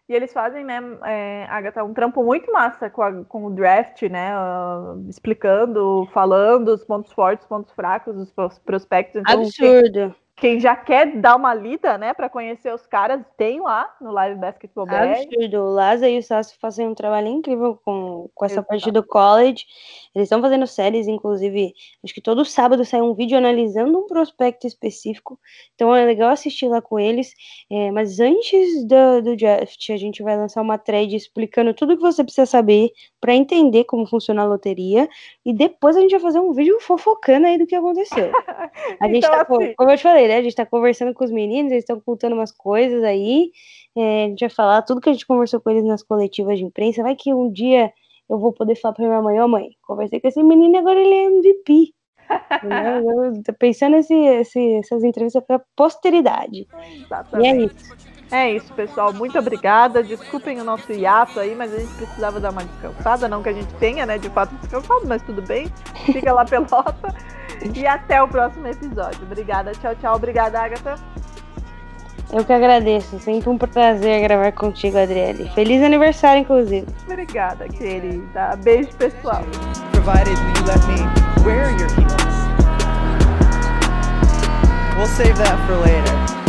e eles fazem, né, é, Agatha, um trampo muito massa com, a, com o draft, né? Uh, explicando, falando os pontos fortes, pontos fracos dos prospectos. Então, Absurdo. Quem já quer dar uma lida, né, para conhecer os caras, tem lá no Live Basketball BR. Absurdo. O Laza e o Sassi fazem um trabalho incrível com, com essa Exato. parte do college. Eles estão fazendo séries, inclusive, acho que todo sábado sai um vídeo analisando um prospecto específico. Então é legal assistir lá com eles. É, mas antes do, do draft, a gente vai lançar uma thread explicando tudo que você precisa saber para entender como funciona a loteria. E depois a gente vai fazer um vídeo fofocando aí do que aconteceu. A gente então, tá, assim... como eu te falei, né? A gente tá conversando com os meninos, eles estão contando umas coisas aí. É, a gente vai falar tudo que a gente conversou com eles nas coletivas de imprensa. Vai que um dia eu vou poder falar pra minha mãe, ô oh, mãe, conversei com esse menino e agora ele é MVP. eu tô pensando esse, esse, essas entrevistas pra posteridade. Exatamente. E é isso. É isso, pessoal. Muito obrigada. Desculpem o nosso hiato aí, mas a gente precisava dar uma descansada. Não que a gente tenha, né, de fato descansado, mas tudo bem. Fica lá pelota. E até o próximo episódio. Obrigada, tchau, tchau. Obrigada, Agatha. Eu que agradeço. Sempre um prazer gravar contigo, Adriele. Feliz aniversário, inclusive. Obrigada, querida. Beijo, pessoal. Provided you let me wear your heels. We'll save that for later.